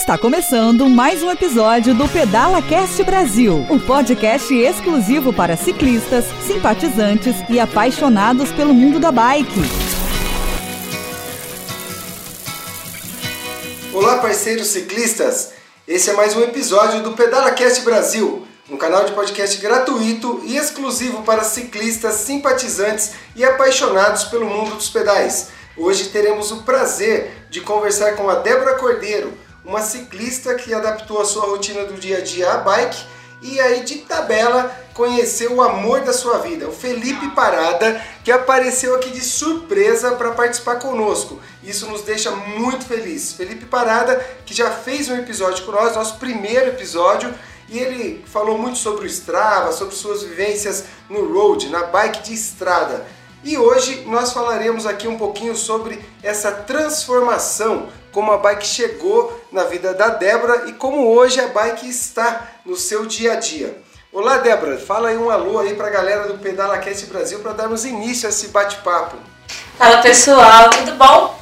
Está começando mais um episódio do Pedala Cast Brasil, o um podcast exclusivo para ciclistas, simpatizantes e apaixonados pelo mundo da bike. Olá, parceiros ciclistas! Esse é mais um episódio do Pedala Cast Brasil, um canal de podcast gratuito e exclusivo para ciclistas, simpatizantes e apaixonados pelo mundo dos pedais. Hoje teremos o prazer de conversar com a Débora Cordeiro, uma ciclista que adaptou a sua rotina do dia a dia à bike e aí de tabela conheceu o amor da sua vida, o Felipe Parada, que apareceu aqui de surpresa para participar conosco. Isso nos deixa muito felizes. Felipe Parada, que já fez um episódio com nós, nosso primeiro episódio, e ele falou muito sobre o Strava, sobre suas vivências no road, na bike de estrada. E hoje nós falaremos aqui um pouquinho sobre essa transformação, como a bike chegou na vida da Débora e como hoje a bike está no seu dia a dia. Olá Débora, fala aí um alô aí para a galera do PedalaCast Brasil para darmos início a esse bate-papo. Fala pessoal, tudo bom?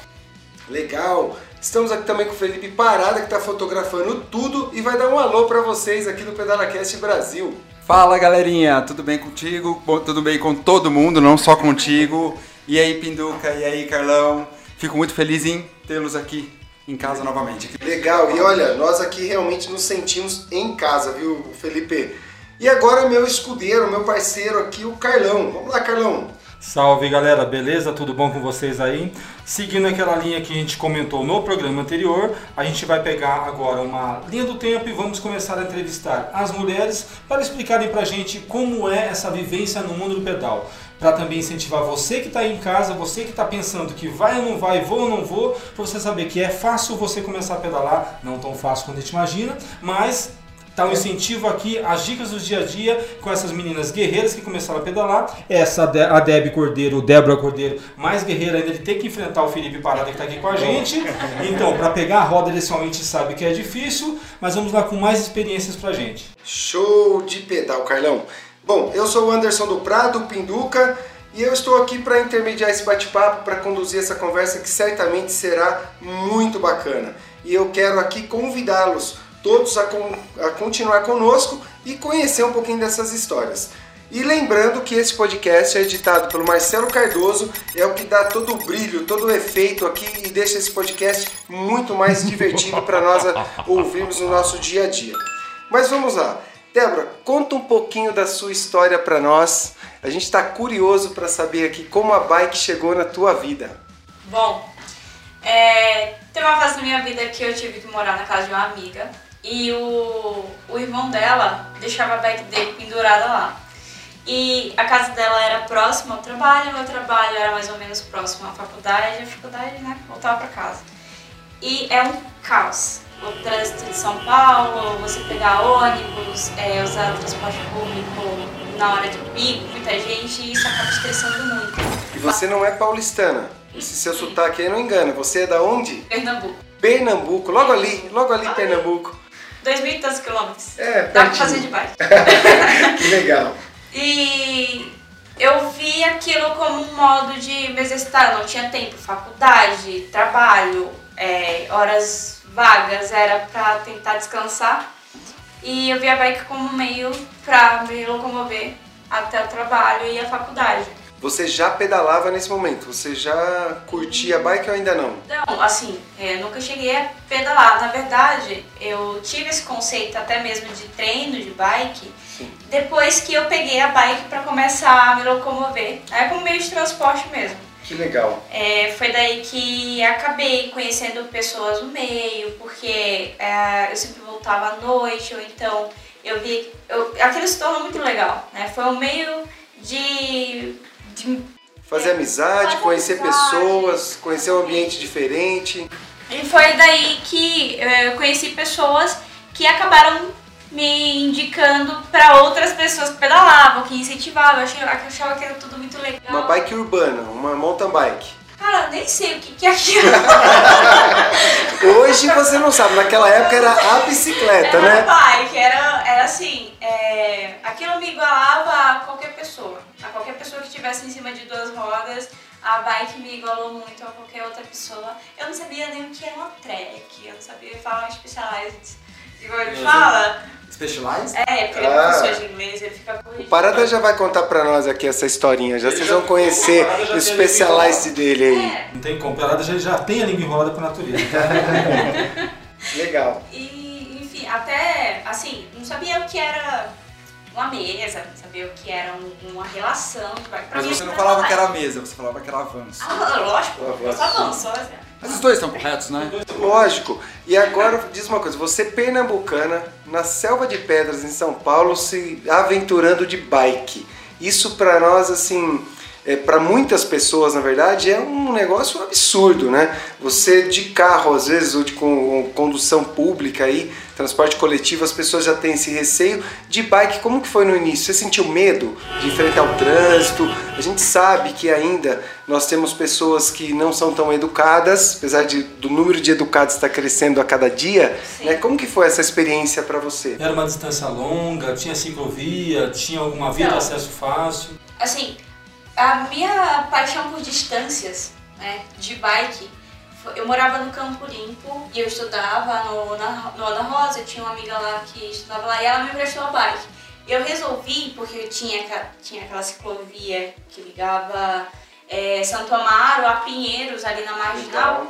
Legal! Estamos aqui também com o Felipe Parada que está fotografando tudo e vai dar um alô para vocês aqui do PedalaCast Brasil. Fala galerinha, tudo bem contigo? Tudo bem com todo mundo, não só contigo. E aí Pinduca, e aí Carlão? Fico muito feliz em tê-los aqui em casa novamente. Legal, e olha, nós aqui realmente nos sentimos em casa, viu Felipe? E agora meu escudeiro, meu parceiro aqui, o Carlão. Vamos lá, Carlão. Salve galera, beleza? Tudo bom com vocês aí? Seguindo aquela linha que a gente comentou no programa anterior, a gente vai pegar agora uma linha do tempo e vamos começar a entrevistar as mulheres para explicarem pra gente como é essa vivência no mundo do pedal. Para também incentivar você que está aí em casa, você que está pensando que vai ou não vai, vou ou não vou, para você saber que é fácil você começar a pedalar, não tão fácil quanto a gente imagina, mas Tá um incentivo aqui, as dicas do dia a dia com essas meninas guerreiras que começaram a pedalar. Essa a Deb Cordeiro, Débora Cordeiro, mais guerreira ainda, ele tem que enfrentar o Felipe Parada que está aqui com a gente. Então, para pegar a roda, ele somente sabe que é difícil, mas vamos lá com mais experiências pra gente. Show de pedal, Carlão. Bom, eu sou o Anderson do Prado, Pinduca, e eu estou aqui para intermediar esse bate-papo, para conduzir essa conversa que certamente será muito bacana. E eu quero aqui convidá-los todos a, a continuar conosco e conhecer um pouquinho dessas histórias. E lembrando que esse podcast é editado pelo Marcelo Cardoso, é o que dá todo o brilho, todo o efeito aqui e deixa esse podcast muito mais divertido para nós ouvirmos no nosso dia a dia. Mas vamos lá. Débora, conta um pouquinho da sua história para nós. A gente está curioso para saber aqui como a bike chegou na tua vida. Bom, é, tem uma fase na minha vida que eu tive que morar na casa de uma amiga e o, o irmão dela deixava a bike dele pendurada lá. E a casa dela era próxima ao trabalho, meu trabalho era mais ou menos próximo à faculdade, a faculdade, né, voltava para casa. E é um caos. O trânsito de São Paulo, você pegar ônibus, é, usar transporte público na hora de pico, muita gente, e isso acaba estressando muito. E você não é paulistana? Esse seu sotaque aí não engana. Você é da onde? Pernambuco. Pernambuco, logo ali, logo ali, Pernambuco. 2 mil e tantos quilômetros. É, Dá pra fazer de bike. que legal. E eu vi aquilo como um modo de me exercitar. Eu não tinha tempo, faculdade, trabalho, é, horas vagas, era pra tentar descansar. E eu vi a bike como meio pra me locomover até o trabalho e a faculdade. Você já pedalava nesse momento? Você já curtia a bike ou ainda não? Não, assim, é, eu nunca cheguei a pedalar. Na verdade, eu tive esse conceito até mesmo de treino de bike Sim. depois que eu peguei a bike para começar a me locomover. É como meio de transporte mesmo. Que legal. É, foi daí que acabei conhecendo pessoas no meio, porque é, eu sempre voltava à noite, ou então eu vi. Eu, aquilo se tornou muito legal, né? Foi um meio de de fazer é, amizade, fazer conhecer amizade. pessoas, conhecer um ambiente diferente. E foi daí que eu conheci pessoas que acabaram me indicando para outras pessoas que pedalavam, que incentivavam. Eu achava, eu achava que era tudo muito legal. Uma bike urbana, uma mountain bike. Cara, eu nem sei o que, que é aquilo. Hoje você não sabe, naquela época era a bicicleta, era né? Era bike, era, era assim, é, aquilo me igualava a qualquer pessoa. A qualquer pessoa que estivesse em cima de duas rodas, A bike me igualou muito a qualquer outra pessoa. Eu não sabia nem o que era uma track, eu não sabia falar specialized. Igual ele fala. Specialized? É, porque ele Ah. é professor de inglês, ele fica O corrigindo. Parada já vai contar pra nós aqui essa historinha, já Ele vocês já- vão conhecer o Parada o specialized dele aí. É, Não tem como, pelada já, já tem a língua enrolada com a natureza. Legal. e enfim, até assim, não sabia o que era uma mesa, não sabia o que era um- uma relação. Pra Mas mim, você não era falava que era mesa, você falava que era avanço. Ah, lógico, eu só avançou, assim. Mas os dois estão corretos, né? Lógico. E agora diz uma coisa, você pernambucana, na selva de pedras em São Paulo, se aventurando de bike. Isso pra nós assim, é, para muitas pessoas, na verdade, é um negócio absurdo, né? Você de carro às vezes ou de con- condução pública aí, transporte coletivo, as pessoas já têm esse receio. De bike, como que foi no início? Você sentiu medo de enfrentar o trânsito? A gente sabe que ainda nós temos pessoas que não são tão educadas, apesar de, do número de educados estar crescendo a cada dia. Sim. Né? Como que foi essa experiência para você? Era uma distância longa, tinha ciclovia, tinha alguma via de Não. acesso fácil. Assim, a minha paixão por distâncias, né, de bike, eu morava no Campo Limpo e eu estudava no, na, no Ana Rosa, eu tinha uma amiga lá que estudava lá e ela me emprestou a bike. Eu resolvi, porque eu tinha, tinha aquela ciclovia que ligava eh, Santo Amaro a Pinheiros, ali na Marginal,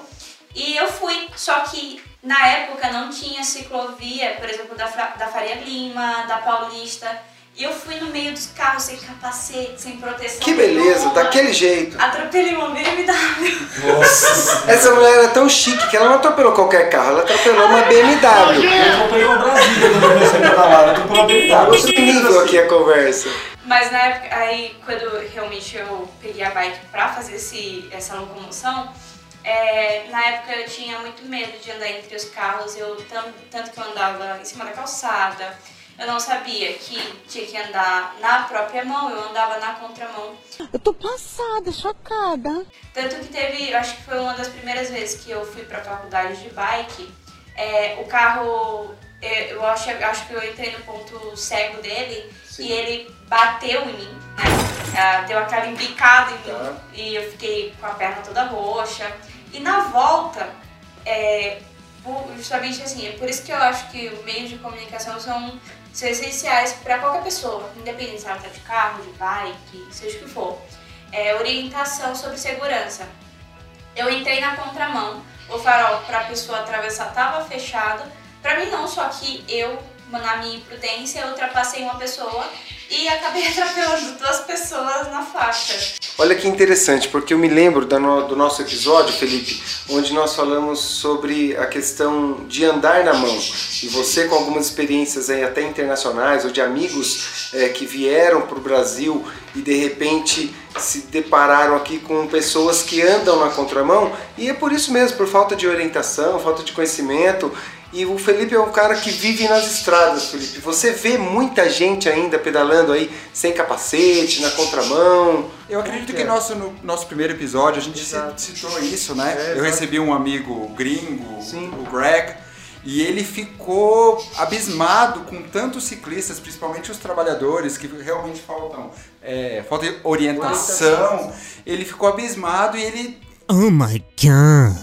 e eu fui, só que na época não tinha ciclovia, por exemplo, da, da Faria Lima, da Paulista. E eu fui no meio dos carros sem capacete, sem proteção. Que beleza, nenhuma. daquele jeito. Atropelei uma BMW. Nossa! Essa mulher era tão chique que ela não atropelou qualquer carro, ela atropelou uma BMW. Eu comprei uma Brasília quando eu comecei a pedalar, eu pela Tá BMW. outro nível aqui a conversa. Mas na época, aí quando realmente eu peguei a bike pra fazer esse, essa locomoção, é, na época eu tinha muito medo de andar entre os carros, eu tanto que eu andava em cima da calçada, eu não sabia que tinha que andar na própria mão, eu andava na contramão. Eu tô passada, chocada. Tanto que teve, eu acho que foi uma das primeiras vezes que eu fui pra faculdade de bike, é, o carro, eu acho, eu acho que eu entrei no ponto cego dele e ele bateu em mim, né? Ah, deu aquela embicada em mim Tá. e eu fiquei com a perna toda roxa. E na volta, é, justamente assim, é por isso que eu acho que os meios de comunicação são, são essenciais para qualquer pessoa, independente se ela tá de carro, de bike, seja o que for. É, orientação sobre segurança. Eu entrei na contramão, o farol para a pessoa atravessar estava fechado. Para mim não, só que eu, na minha imprudência, ultrapassei uma pessoa e acabei atropelando duas pessoas na faixa. Olha que interessante, porque eu me lembro do nosso episódio, Felipe, onde nós falamos sobre a questão de andar na mão. E você, com algumas experiências aí até internacionais, ou de amigos eh, que vieram para o Brasil e de repente se depararam aqui com pessoas que andam na contramão, e é por isso mesmo, por falta de orientação, falta de conhecimento. E o Felipe é um cara que vive nas estradas, Felipe. Você vê muita gente ainda pedalando aí sem capacete, na contramão. Eu acredito que É. nosso, no nosso primeiro episódio a gente Exato. ci- citou isso, né? É, eu recebi um amigo gringo, Sim. o Greg, e ele ficou abismado com tantos ciclistas, principalmente os trabalhadores, que realmente faltam, é, falta de orientação. Ele ficou abismado e ele Oh my god.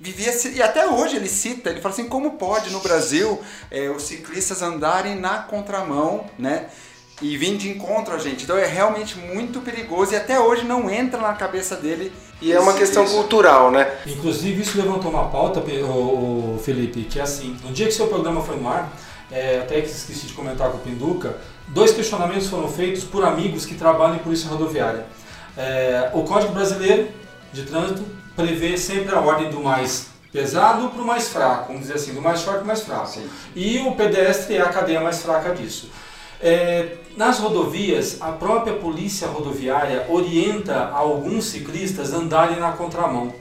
vivia e até hoje ele cita, ele fala assim, como pode no Brasil é, os ciclistas andarem na contramão, né? E vir de encontro a gente. Então é realmente muito perigoso e até hoje não entra na cabeça dele. E é uma questão isso. cultural, né? Inclusive, isso levantou uma pauta, ô, Felipe, que é assim: no dia que seu programa foi no ar, é, até que esqueci de comentar com o Pinduca, dois questionamentos foram feitos por amigos que trabalham em polícia rodoviária. É, o Código Brasileiro de Trânsito prevê sempre a ordem do mais pesado para o mais fraco, vamos dizer assim, do mais forte para o mais fraco. Sim. E o pedestre é a cadeia mais fraca disso. É, nas rodovias, a própria polícia rodoviária orienta alguns ciclistas a andarem na contramão.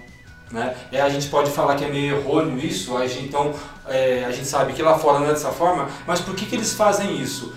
Né? É, a gente pode falar que é meio errôneo isso, a gente, então é, a gente sabe que lá fora não é dessa forma, mas por que, que eles fazem isso?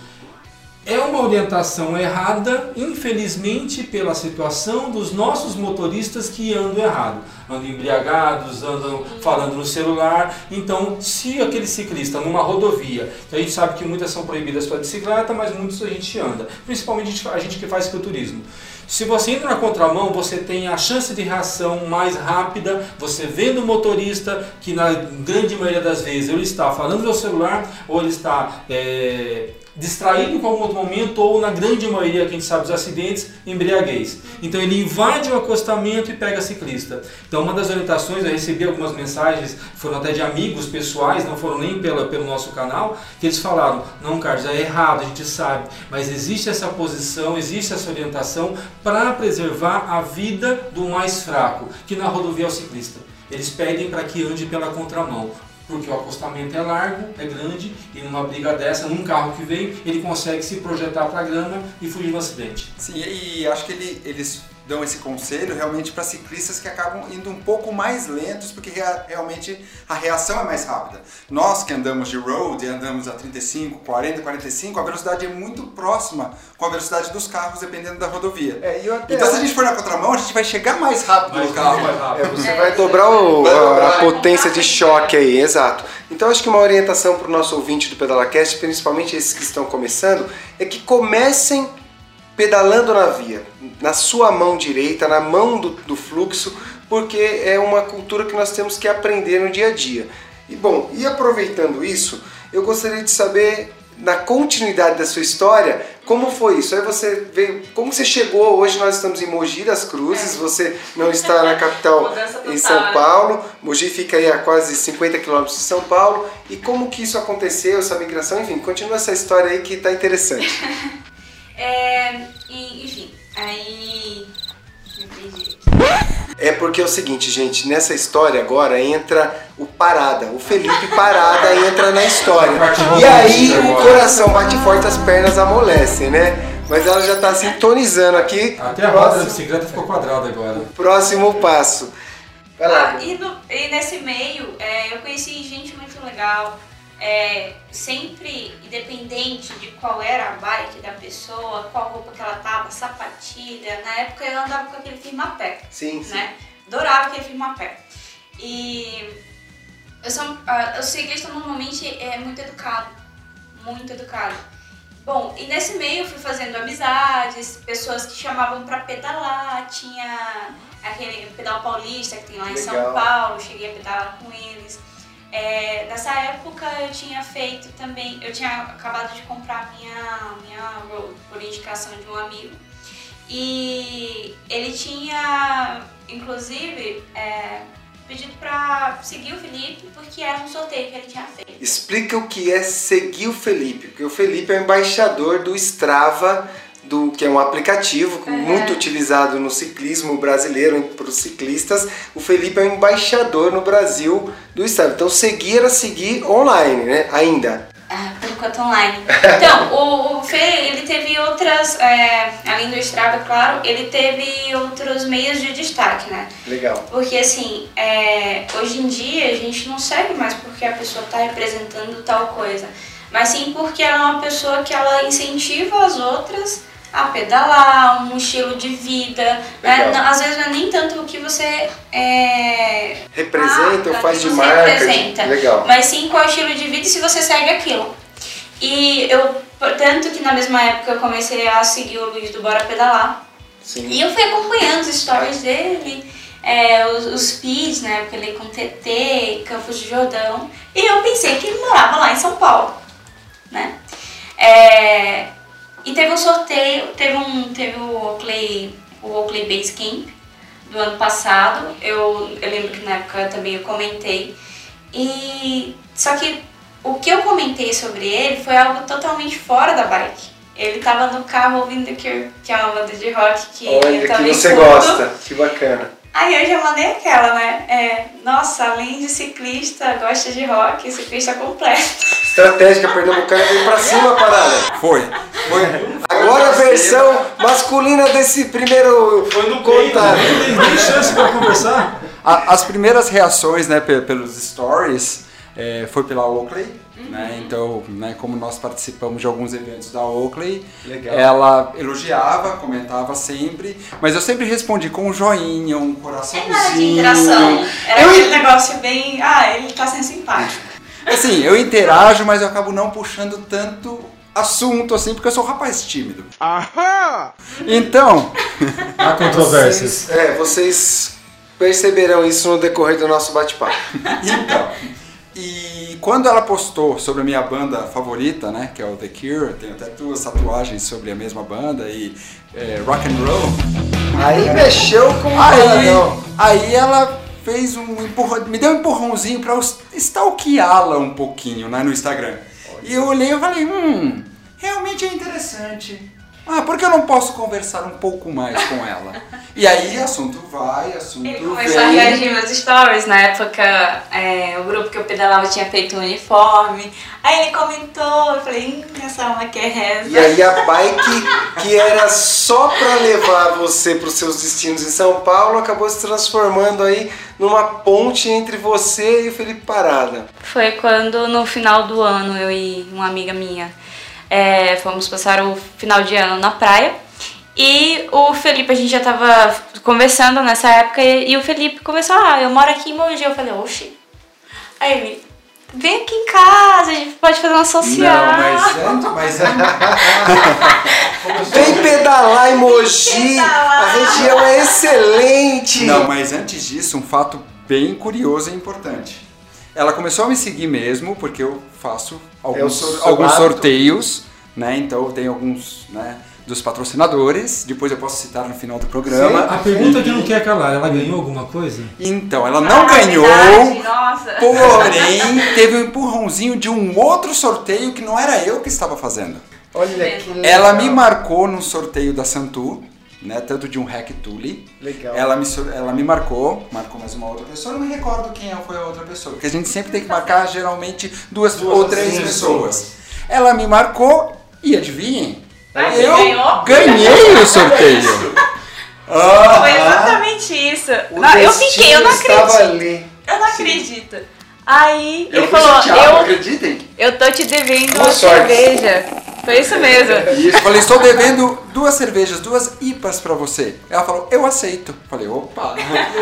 É uma orientação errada, infelizmente, pela situação dos nossos motoristas que andam errado. Andam embriagados, andam falando no celular. Então, se aquele ciclista numa rodovia, que a gente sabe que muitas são proibidas para bicicleta, mas muitos a gente anda, principalmente a gente, que faz cicloturismo. Se você entra na contramão, você tem a chance de reação mais rápida. Você vendo o motorista, que na grande maioria das vezes ele está falando no celular ou ele está é, distraído em algum outro momento ou na grande maioria, que a gente sabe dos acidentes, embriaguez. Então ele invade o acostamento e pega ciclista. Então uma das orientações, eu recebi algumas mensagens, foram até de amigos pessoais, não foram nem pela, pelo nosso canal, que eles falaram, não Carlos, é errado, a gente sabe, mas existe essa posição, existe essa orientação para preservar a vida do mais fraco, que na rodovia é o ciclista. Eles pedem para que ande pela contramão porque o acostamento é largo, é grande, e numa briga dessa, num carro que vem, ele consegue se projetar para a grama e fugir do acidente. Sim, e acho que ele, eles dão esse conselho realmente para ciclistas que acabam indo um pouco mais lentos, porque rea- realmente a reação é mais rápida. Nós que andamos de road, andamos a 35, 40, 45, a velocidade é muito próxima com a velocidade dos carros, dependendo da rodovia. É, e eu até Então se a gente for na contramão, a gente vai chegar mais rápido Mais no carro. mais rápido. É, você vai dobrar o- Vai a, dobrar. a potência de choque aí, exato. Então acho que uma orientação para o nosso ouvinte do PedalaCast, principalmente esses que estão começando, é que comecem pedalando na via, na sua mão direita, na mão do, do fluxo, porque é uma cultura que nós temos que aprender no dia a dia. E bom, e aproveitando isso, eu gostaria de saber na continuidade da sua história, como foi isso? Aí você veio, como você chegou? Hoje nós estamos em Mogi das Cruzes, você não está na capital em São né? Paulo. Mogi fica aí a quase 50 quilômetros de São Paulo. E como que isso aconteceu, essa migração? Enfim, continua essa história aí que está interessante. É porque é o seguinte, gente, nessa história agora entra o Parada, o Felipe Parada entra na história. E aí o coração bate forte, as pernas amolecem, né? Mas ela já está sintonizando aqui. Até a roda da Próximo, bicicleta ficou quadrada agora. próximo passo. Vai lá. Ah, e, no- e nesse meio, é, eu conheci gente muito legal. É, sempre, independente de qual era a bike da pessoa, qual roupa que ela tava, sapatilha. Na época eu andava com aquele firma-pé, Sim, sim. né? Adorava aquele firma-pé. E eu sou, ah, o ciclista normalmente é muito educado, muito educado. Bom, e nesse meio eu fui fazendo amizades, pessoas que chamavam pra pedalar, tinha aquele pedal paulista que tem lá em São. Paulo, cheguei a pedalar com eles. É, nessa época eu tinha feito também, eu tinha acabado de comprar minha, minha road por indicação de um amigo. E ele tinha, inclusive, é, pedido pra seguir o Felipe porque era um sorteio que ele tinha feito. Explica o que é seguir o Felipe, porque o Felipe é o embaixador do Strava, do, que é um aplicativo Uhum. muito utilizado no ciclismo brasileiro para os ciclistas. O Felipe é o embaixador no Brasil do Strava. Então seguir era seguir online, né? Ainda. Ah, por enquanto online. Então, o, o Fê, ele teve outras, é, além do Strava, claro, ele teve outros meios de destaque, né? Legal. Porque assim, é, hoje em dia a gente não segue mais porque a pessoa está representando tal coisa, mas sim porque ela é uma pessoa que ela incentiva as outras a pedalar, um estilo de vida. Né? Às vezes não é nem tanto o que você é, Representa ou marca, faz de marca. representa. Legal. mas sim qual é o estilo de vida e se você segue aquilo. E eu, tanto que na mesma época eu comecei a seguir o Luiz do Bora Pedalar. Sim. E eu fui acompanhando os stories dele, é, os, os feeds, né? Porque ele com TT, Campos de Jordão. E eu pensei que ele morava lá em São Paulo, né? É, e teve um sorteio, teve, um, teve o Oakley, o Oakley Base Camp do ano passado. Eu, eu lembro que na época também eu comentei. E só que o que eu comentei sobre ele foi algo totalmente fora da bike. Ele tava no carro ouvindo The Cure, que é uma banda de rock que eu Olha que também você curto. gosta. Que bacana. Aí eu já mandei aquela, né? É, nossa, além de ciclista, gosta de rock, ciclista completo. Estratégica pernambucana veio pra cima a parada. Foi. Foi. Agora a versão masculina desse primeiro Foi no contato. nem tem nem chance pra conversar. As primeiras reações, né, pe- pelos stories, é, foi pela Oakley, né? Então, né, como nós participamos de alguns eventos da Oakley, Legal. ela elogiava, comentava sempre, mas eu sempre respondi com um joinha, um É coraçãozinho. nada de interação. Era Eu- aquele negócio bem. Ah, ele tá sendo simpático. Assim, eu interajo, mas eu acabo não puxando tanto assunto assim, porque eu sou um rapaz tímido. Então, Há controvérsias. Vocês, é, vocês perceberão isso no decorrer do nosso bate-papo. então. E quando ela postou sobre a minha banda favorita, né, que é o The Cure, tenho até duas tatuagens sobre a mesma banda e é, rock and roll. Aí mexeu com o Aí, coração. aí ela fez um empurrão, me deu um empurrãozinho pra eu stalkeá-la um pouquinho né, no Instagram. E eu olhei e falei, hum, realmente é interessante. Ah, por que eu não posso conversar um pouco mais com ela? E aí assunto vai, assunto Ele começou a vem. reagir meus stories. Na época, é, o grupo que eu pedalava tinha feito um uniforme. Aí ele comentou, eu falei, hum, essa alma quer reza. E aí a bike que era só pra levar você para os seus destinos em São Paulo acabou se transformando aí numa ponte entre você e o Felipe Parada. Foi quando no final do ano eu e uma amiga minha é, fomos passar o final de ano na praia. E o Felipe, a gente já tava conversando nessa época e, e o Felipe começou, ah, eu moro aqui em Mogi. Eu falei, oxi. Aí ele, vem aqui em casa, a gente pode fazer uma social. Não, mas antes, mas antes, Vem pedalar em Mogi, Pedalar. a região é excelente. Não, mas antes disso, um fato bem curioso e importante. Ela começou a me seguir mesmo, porque eu faço alguns, É alguns hábito. sorteios, né? Então eu tenho alguns, né? Dos patrocinadores, depois eu posso citar no final do programa. A pergunta que não quer calar, ela ganhou alguma coisa? Então, ela não Ah, ganhou, verdade, nossa. porém teve um empurrãozinho de um outro sorteio que não era eu que estava fazendo. Olha que legal. Ela me marcou num sorteio da Santu, né? Tanto de um Hack Tule. Legal. Ela me, ela me marcou, marcou mais uma outra pessoa, eu não me recordo quem foi a outra pessoa, porque a gente sempre tem que marcar geralmente duas, ou três sim, pessoas. Ela me marcou e adivinhem? Ah, eu ganhei o sorteio. Ah, Foi exatamente isso. Não, eu fiquei, eu não acredito. ali. Eu não acredito. Aí eu ele falou, chateado, eu, acreditem. eu tô te devendo Boa uma sorte. cerveja. Foi isso mesmo. Eu falei, estou devendo duas cervejas, duas IPAs pra você. Ela falou, eu aceito. Falei, opa.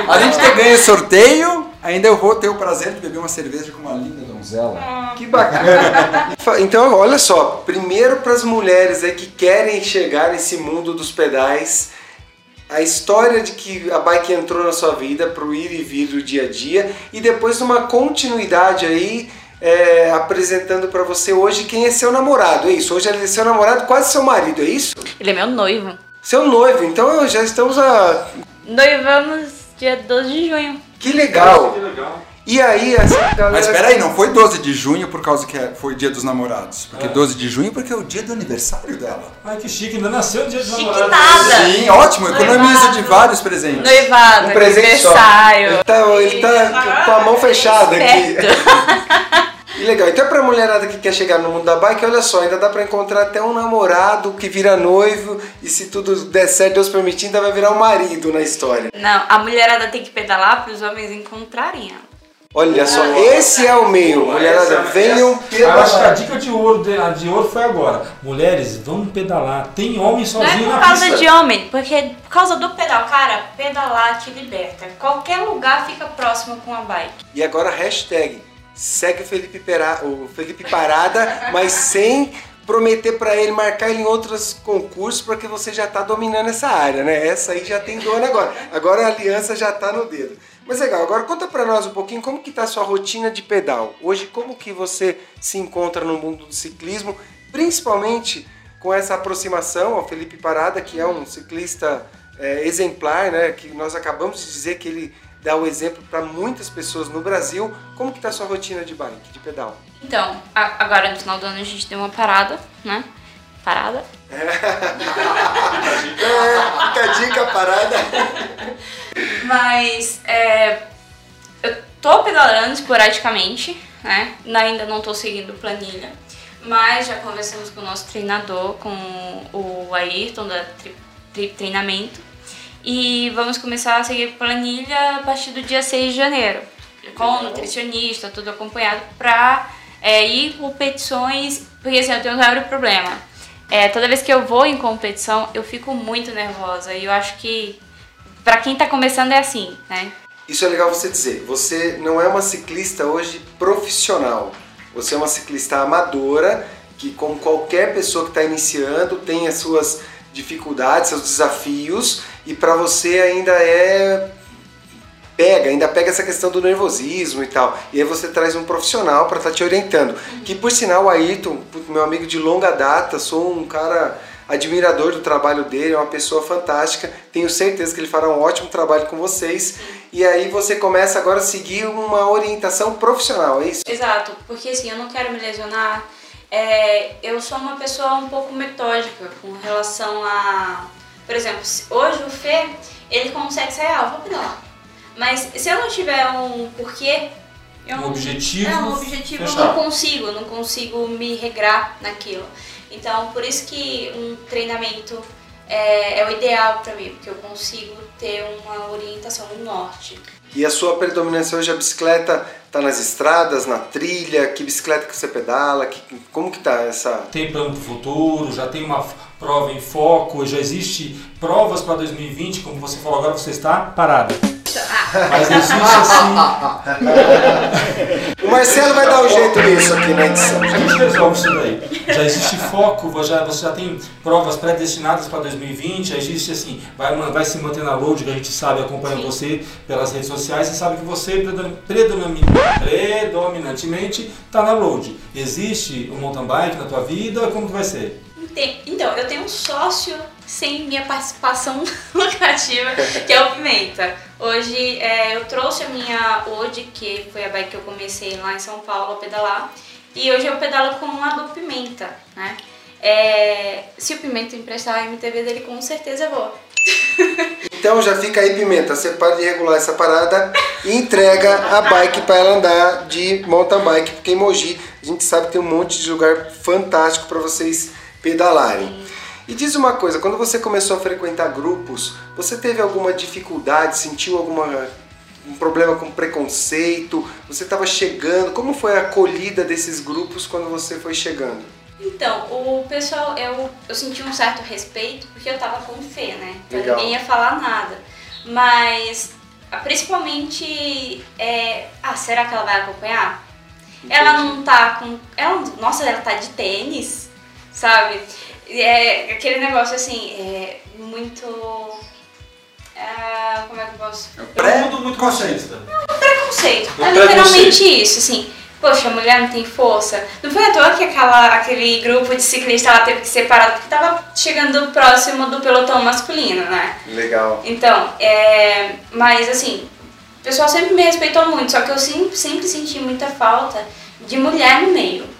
Além de ter ganho o sorteio, ainda eu vou ter o prazer de beber uma cerveja com uma linda donzela. Que bacana. Então, olha só, primeiro para as mulheres aí que querem chegar nesse mundo dos pedais, a história de que a bike entrou na sua vida pro ir e vir do dia a dia e depois uma continuidade aí é, apresentando para você hoje quem é seu namorado, é isso? Hoje ele é seu namorado, quase seu marido, é isso? Ele é meu noivo. Seu noivo, então já estamos a... Noivamos dia 12 de junho. Que legal! legal. E aí, essa galera... Mas peraí, não foi 12 de junho por causa que é- foi o dia dos namorados. Porque 12 de junho porque é o dia do aniversário dela. Ai, que chique, ainda nasceu no dia dos Chique namorados. nada. Sim, ótimo, economiza de vários presentes. Noivado, Um presente só. aniversário. Ele tá, ele tá com a mão fechada aqui. Que legal. Então, pra mulherada que quer chegar no mundo da bike, olha só, ainda dá pra encontrar até um namorado que vira noivo e se tudo der certo, Deus permitir, ainda vai virar um marido na história. Não, a mulherada tem que pedalar para os homens encontrarem ela. Olha só, esse é o meio. Mulherada, venham Eu acho que a pedalar. dica de ouro, de, a de ouro foi agora. Mulheres, vamos pedalar. Tem homem Não é sozinho por causa pista. de homem, porque por causa do pedal. Cara, pedalar te liberta. Qualquer lugar fica próximo com a bike. E agora, hashtag, segue o Felipe, Pera- o Felipe Parada, mas sem prometer pra ele marcar ele em outros concursos, porque você já tá dominando essa área, né? Essa aí já tem dono agora. Agora a aliança já tá no dedo. Mas legal, agora conta pra nós um pouquinho como que tá a sua rotina de pedal. Hoje, como que você se encontra no mundo do ciclismo, principalmente com essa aproximação ao Felipe Parada, que é um ciclista é, exemplar, né? Que nós acabamos de dizer que ele dá o exemplo para muitas pessoas no Brasil. Como que tá a sua rotina de bike, de pedal? Então, agora no final do ano a gente deu uma parada, né? Parada. É, fica a dica parada. Mas é, eu tô pedalando esporadicamente, né? Ainda não tô seguindo planilha. Mas já conversamos com o nosso treinador, com o Ayrton da Tri, Tri Treinamento. E vamos começar a seguir planilha a partir do dia 6 de janeiro. com um nutricionista, tudo acompanhado pra é, ir competições, porque assim, eu tenho um sério problema. É, toda vez que eu vou em competição, eu fico muito nervosa e eu acho que pra quem tá começando é assim, né? Isso é legal você dizer. Você não é uma ciclista hoje profissional. Você é uma ciclista amadora que, como qualquer pessoa que está iniciando, tem as suas dificuldades, seus desafios e para você ainda é pega, ainda pega essa questão do nervosismo e tal. E aí você traz um profissional para estar tá te orientando. Que por sinal, o Ayrton, meu amigo de longa data, sou um cara admirador do trabalho dele, é uma pessoa fantástica. Tenho certeza que ele fará um ótimo trabalho com vocês. E aí você começa agora a seguir uma orientação profissional, é isso? Exato, porque assim, eu não quero me lesionar. É, eu sou uma pessoa um pouco metódica com relação a. Por exemplo, hoje o Fê, ele consegue sair, ah, vou pedalar. Mas se eu não tiver um porquê, eu Um não, objetivo É, um objetivo eu fechado. não consigo, eu não consigo me regrar naquilo. Então, por isso que um treinamento é, é o ideal para mim, porque eu consigo ter uma orientação no norte. E a sua predominância hoje, a bicicleta tá nas estradas, na trilha? Que bicicleta que você pedala? Que, como que tá essa... Tem plano para o futuro, já tem uma prova em foco, já existe provas para 2020, como você falou agora, você está parada. Mas existe assim, O Marcelo vai dar um jeito nisso aqui na edição. a gente resolve isso daí. Já existe foco, você já, você já tem provas predestinadas para 2020, já existe assim, vai, vai se manter na load, que a gente sabe, acompanha você pelas redes sociais e sabe que você predom- predomi- predominantemente está na load. Existe um mountain bike na tua vida, como que vai ser? Ente- Então, eu tenho um sócio sem minha participação lucrativa, que é o Pimenta. Hoje é, eu trouxe a minha Ode, que foi a bike que eu comecei lá em São Paulo a pedalar, e hoje eu pedalo com a do Pimenta, né? É, se o Pimenta emprestar a MTV dele, com certeza eu vou. Então já fica aí, Pimenta, você para de regular essa parada e entrega a bike para ela andar de mountain bike, porque em Mogi a gente sabe que tem um monte de lugar fantástico para vocês pedalarem. E diz uma coisa, quando você começou a frequentar grupos, você teve alguma dificuldade, sentiu alguma um problema com preconceito? Você estava chegando? Como foi a acolhida desses grupos quando você foi chegando? Então, o pessoal, eu, eu senti um certo respeito porque eu tava com fé, né? Então Legal. ninguém ia falar nada. Mas, principalmente, é, ah, será que ela vai acompanhar? Ela não tá com. Ela, nossa, ela tá de tênis, sabe? É aquele negócio assim, é muito. ah, como é que eu posso. É um mundo muito consciente. Preconceito. Um É literalmente isso, assim. Poxa, a mulher não tem força. Não foi à toa que aquela, aquele grupo de ciclistas ela teve que ser parado porque tava chegando próximo do pelotão masculino, né? Legal. Então, é, mas assim, o pessoal sempre me respeitou muito, só que eu sempre, sempre senti muita falta de mulher no meio.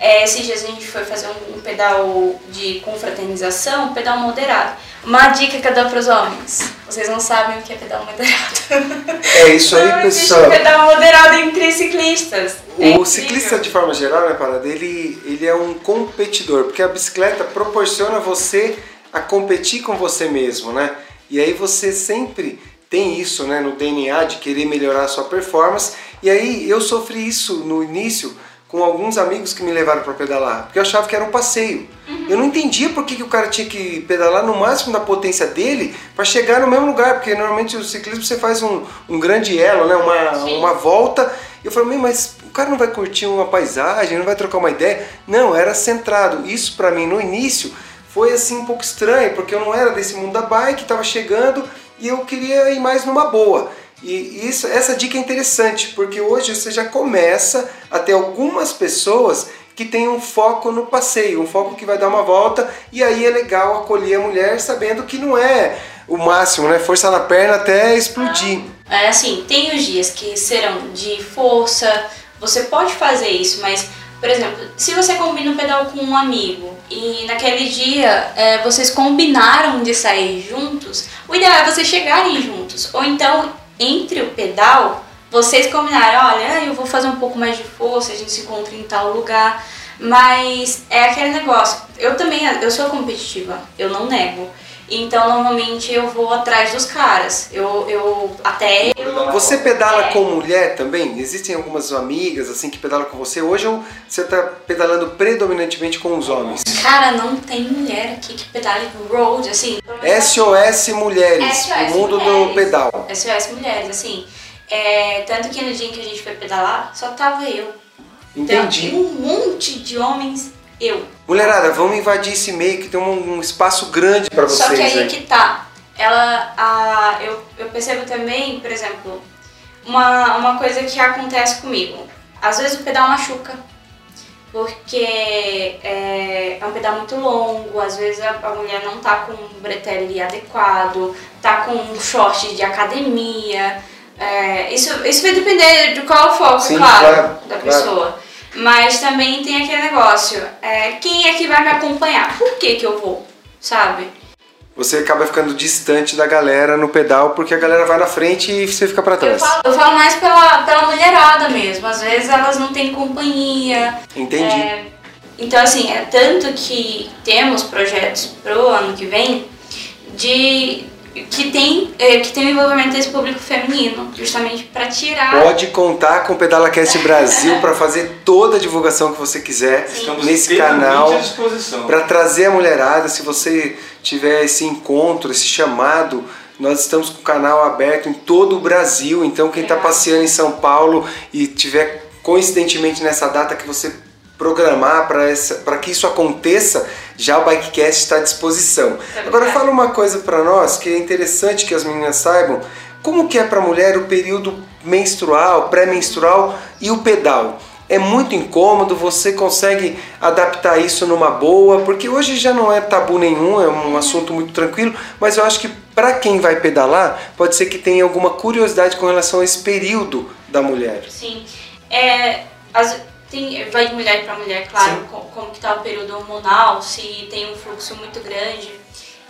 É, esses dias a gente foi fazer um, um pedal de confraternização, um pedal moderado. Uma dica que eu dou pros homens: vocês não sabem o que é pedal moderado. É isso aí, não existe pessoal. pedal moderado entre ciclistas. É O incrível. ciclista, de forma geral, né, Parada, ele, ele é um competidor, porque a bicicleta proporciona você a competir com você mesmo, né? E aí você sempre tem isso, né, no DNA de querer melhorar a sua performance. E aí eu sofri isso no início com alguns amigos que me levaram para pedalar, porque eu achava que era um passeio. Eu não entendia por que, que o cara tinha que pedalar no máximo da potência dele para chegar no mesmo lugar, porque normalmente o ciclismo você faz um, um grande elo, né, uma, Sim. uma volta. E eu falei, "Meu, mas o cara não vai curtir uma paisagem, não vai trocar uma ideia. Não, era centrado. Isso para mim no início foi assim um pouco estranho, porque eu não era desse mundo da bike, estava chegando e eu queria ir mais numa boa. E isso, essa dica é interessante, porque hoje você já começa a ter algumas pessoas que têm um foco no passeio, um foco que vai dar uma volta, e aí é legal acolher a mulher sabendo que não é o máximo, né? Força na perna até explodir. É assim, tem os dias que serão de força, você pode fazer isso, mas, por exemplo, se você combina um pedal com um amigo e naquele dia é, vocês combinaram de sair juntos, o ideal é vocês chegarem juntos. Ou então, entre o pedal, vocês combinaram, olha, eu vou fazer um pouco mais de força, a gente se encontra em tal lugar. Mas é aquele negócio, eu também, eu sou competitiva, eu não nego. Então, normalmente eu vou atrás dos caras. Eu, eu até. Você pedala É. com mulher também? Existem algumas amigas assim que pedalam com você hoje ou você tá pedalando predominantemente com os homens? Cara, não tem mulher aqui que pedale road, assim. SOS Mulheres, SOS o mundo do Mulheres. pedal. SOS Mulheres, assim. É, tanto que no dia em que a gente foi pedalar, só tava eu. Então, Entendi. e um monte de homens, eu. Mulherada, vamos invadir esse meio que tem um, um espaço grande pra vocês Só que aí aí. que tá. Ela, a, eu, eu percebo também, por exemplo, uma, uma coisa que acontece comigo. Às vezes o pedal machuca, porque é, é um pedal muito longo, às vezes a, a mulher não tá com um bretelle adequado, tá com um short de academia. É, isso, isso vai depender de qual é o foco, Sim, claro, claro, da claro. Mas também tem aquele negócio, é, quem é que vai me acompanhar? Por que que eu vou? Sabe? Você acaba ficando distante da galera no pedal porque a galera vai na frente e você fica pra Eu trás. falo, eu falo mais pela, pela mulherada mesmo. Às vezes elas não têm companhia. Entendi. É, então, assim, é tanto que temos projetos pro ano que vem de que tem, é, que tem o envolvimento desse público feminino, justamente para tirar. Pode contar com o PedalaCast Brasil para fazer toda a divulgação que você quiser Estamos nesse canal à disposição. para trazer a mulherada. Se você tiver esse encontro, esse chamado, nós estamos com o canal aberto em todo o Brasil. Então, quem está Legal. passeando em São Paulo e tiver coincidentemente nessa data que você programar para que isso aconteça, já o Bikecast está à disposição. Tá Agora fala uma coisa para nós que é interessante que as meninas saibam. Como que é para a mulher o período menstrual, pré-menstrual e o pedal? É muito incômodo, você consegue adaptar isso numa boa, porque hoje já não é tabu nenhum, é um assunto muito tranquilo, mas eu acho que para quem vai pedalar, pode ser que tenha alguma curiosidade com relação a esse período da mulher. Sim. É, as- tem, vai de mulher para mulher, claro, Sim. co- como que tá o período hormonal, se tem um fluxo muito grande.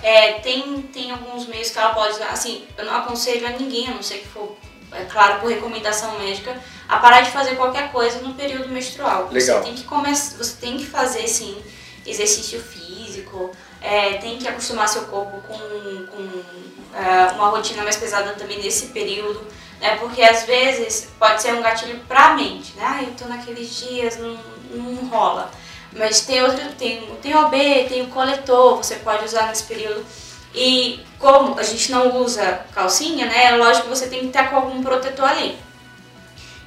É, tem, tem alguns meios que ela pode assim, eu não aconselho a ninguém, a não ser que for, é claro, por recomendação médica, a parar de fazer qualquer coisa no período menstrual. Legal. Você tem que começar, você tem que fazer, sim, exercício físico, é, tem que acostumar seu corpo com, com é, uma rotina mais pesada também nesse período, né? Porque às vezes pode ser um gatilho pra mente, né? Ah, eu tô naqueles dias, não, não rola. Mas tem outro, tem, tem OB, tem o coletor, você pode usar nesse período. E como a gente não usa calcinha, né? É lógico que você tem que estar com algum protetor ali.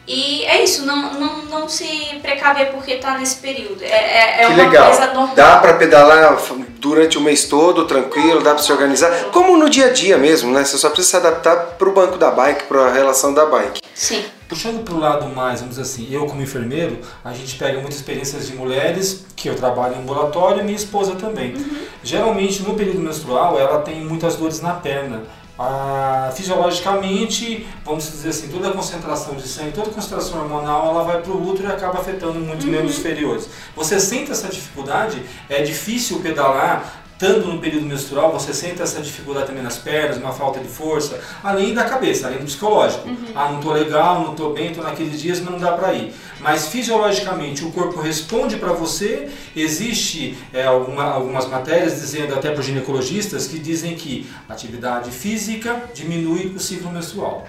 E é isso, não, não, não se precaver porque tá nesse período. É, é, é que uma legal. coisa normal. Dá para pedalar durante o mês todo, tranquilo, dá para se organizar, como no dia a dia mesmo, né? Você só precisa se adaptar para o banco da bike, para a relação da bike. Sim. Puxando para o lado mais, vamos dizer assim, eu como enfermeiro, a gente pega muitas experiências de mulheres, que eu trabalho em ambulatório e minha esposa também. Geralmente no período menstrual ela tem muitas dores na perna. Ah, fisiologicamente, vamos dizer assim, toda a concentração de sangue, toda a concentração hormonal, ela vai para o útero e acaba afetando muitos membros inferiores. Você sente essa dificuldade? É difícil pedalar estando no período menstrual, você sente essa dificuldade também nas pernas, uma falta de força, além da cabeça, além do psicológico. Ah, não tô legal, não tô bem, tô naqueles dias, não dá para ir. Mas fisiologicamente o corpo responde para você. Existe é, alguma- algumas matérias dizendo até para os ginecologistas que dizem que atividade física diminui o ciclo menstrual.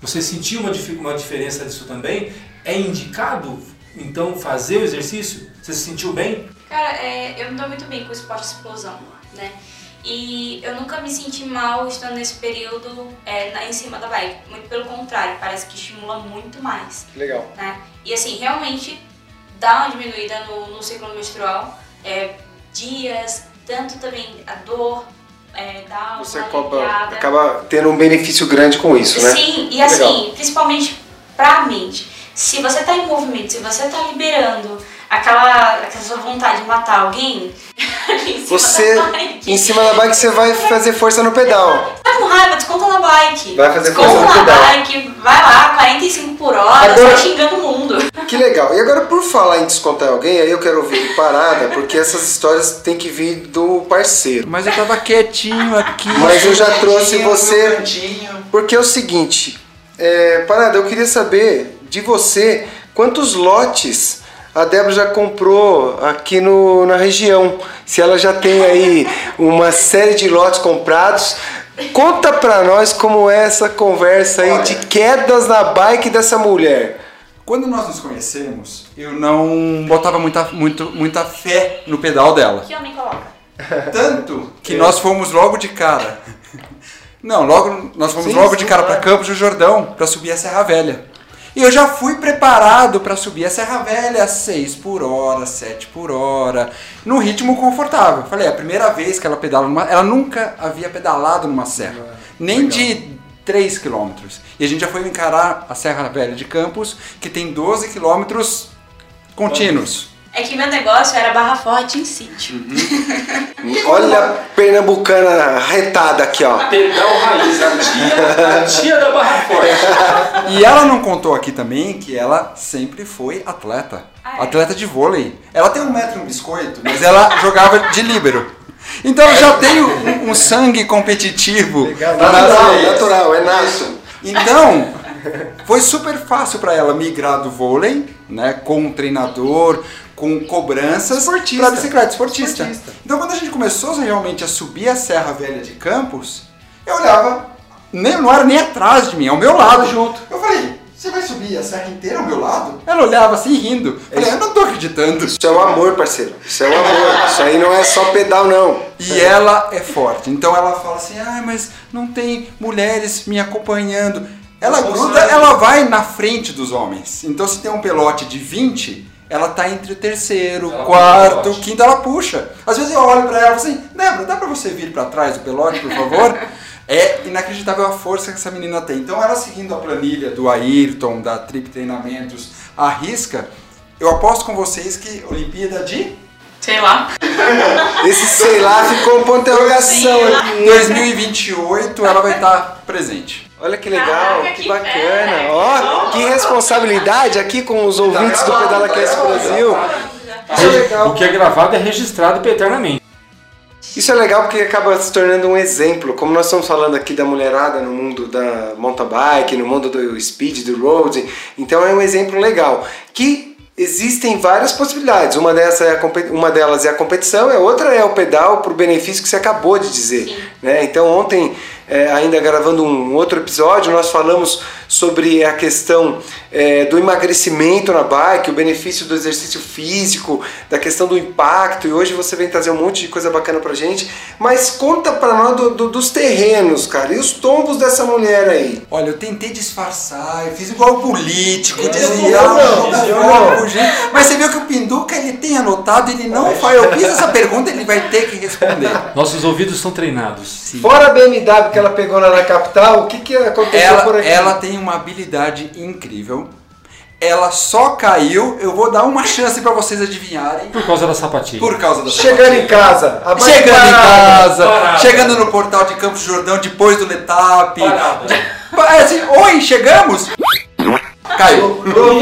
Você sentiu uma, uma diferença disso também? É indicado então fazer o exercício? Você se sentiu bem? Cara, é, eu me dou muito bem com o esporte explosão, né? E eu nunca me senti mal estando nesse período é, na, em cima da bike. Muito pelo contrário, parece que estimula muito mais, Legal. né? E assim, realmente dá uma diminuída no, no ciclo menstrual. É, dias, tanto também a dor, é, dá uma Você acaba, acaba tendo um benefício grande com isso, né? Sim, e Legal. assim, principalmente pra mente. Se você tá em movimento, se você tá liberando aquela, aquela sua vontade de matar alguém, ali em cima Você, em cima da bike, você vai fazer força no pedal. tá com raiva, desconta na bike. Vai fazer desconta força no na pedal. bike, vai lá, 45 por hora, Agora- só xingando o mundo. Que legal. E agora, por falar em descontar alguém, aí eu quero ouvir de parada, porque essas histórias têm que vir do parceiro. Mas eu tava quietinho aqui. Mas eu já trouxe você-. Porque é o seguinte, é, Parada, eu queria saber de você quantos lotes a Débora já comprou aqui no, na região. Se ela já tem aí uma série de lotes comprados, conta pra nós como é essa conversa aí de quedas na bike dessa mulher. Quando nós nos conhecemos, eu não botava muita, muito, muita fé no pedal dela. Que homem coloca? Tanto que nós fomos logo de cara. Não, logo nós fomos Sim, logo sim, de cara para claro. Campos do Jordão para subir a Serra Velha. E eu já fui preparado para subir a Serra Velha a 6 por hora, 7 por hora, num ritmo confortável. Falei, é a primeira vez que ela pedala numa. Ela nunca havia pedalado numa serra, nem de 3 quilômetros. E a gente já foi encarar a Serra Velha de Campos, que tem 12 quilômetros contínuos. É que meu negócio era Barra Forte em sítio. Olha a pernambucana retada aqui, ó. Pedal raiz, a tia, a tia da Barra Forte. E ela não contou aqui também que ela sempre foi atleta. Ah, é? Atleta de vôlei. Ela tem um metro e um biscoito, mas ela jogava de líbero. Então ela já tem um, um sangue competitivo. Natural, nas veias. natural, é nato. Então, foi super fácil para ela migrar do vôlei, né, com um treinador, com cobranças, para bicicleta esportista. Esportista. Então, quando a gente começou realmente a subir a Serra Velha de Campos, eu olhava, nem, não era nem atrás de mim, ao meu lado junto. Eu falei, você vai subir a serra inteira ao meu lado? Ela olhava assim, rindo. Eu falei, eu não tô acreditando. Isso é o amor, parceiro. Isso é o amor. Isso aí não é só pedal, não. E ela é forte. Então ela fala assim: ah, mas não tem mulheres me acompanhando. Ela gruda, ela vai na frente dos homens. Então se tem um pelote de 20, ela tá entre o terceiro, Ela quarto, quinto, ela puxa. Às vezes eu olho pra ela e falo assim: Débora, dá pra você vir pra trás do pelote, por favor? É inacreditável a força que essa menina tem. Então ela seguindo a planilha do Ayrton, da Trip Treinamentos, a risca, eu aposto com vocês que Olimpíada de Sei lá. Esse sei lá ficou um ponto de interrogação Sei lá. aqui. 2028 ela vai estar presente. Olha que legal, Caraca, que que bacana. Ó, que responsabilidade aqui com os ouvintes do Pedala Cast Brasil. Isso é legal. O que é gravado é registrado eternamente. Isso é legal porque acaba se tornando um exemplo, como nós estamos falando aqui da mulherada no mundo da mountain bike, no mundo do speed, do road, então é um exemplo legal. Que existem várias possibilidades. Uma, dessa é a, uma delas é a competição, a outra é o pedal para o benefício que você acabou de dizer. Né? Então ontem, é, ainda gravando um outro episódio, nós falamos sobre a questão é, do emagrecimento na bike, o benefício do exercício físico, da questão do impacto, e hoje você vem trazer um monte de coisa bacana pra gente. Mas conta pra nós do- do- dos terrenos, cara, e os tombos dessa mulher aí. Olha, eu tentei disfarçar, eu fiz igual político, Eu dizia, não, não. Mas você viu que o Pinduca ele tem anotado, ele não faz. Eu fiz essa pergunta, ele vai ter que responder. Nossos ouvidos são treinados. Fora a BMW que ela pegou lá na capital, o que, que aconteceu por Ela, aqui? ela tem uma habilidade incrível. Ela só caiu. Eu vou dar uma chance pra vocês adivinharem. Por causa da sapatilha. Por causa da Chegando em casa, Chegando em parada. casa, Parada. chegando no portal de Campos do Jordão depois do Letap. Parada. É assim, Oi, chegamos? Caiu. O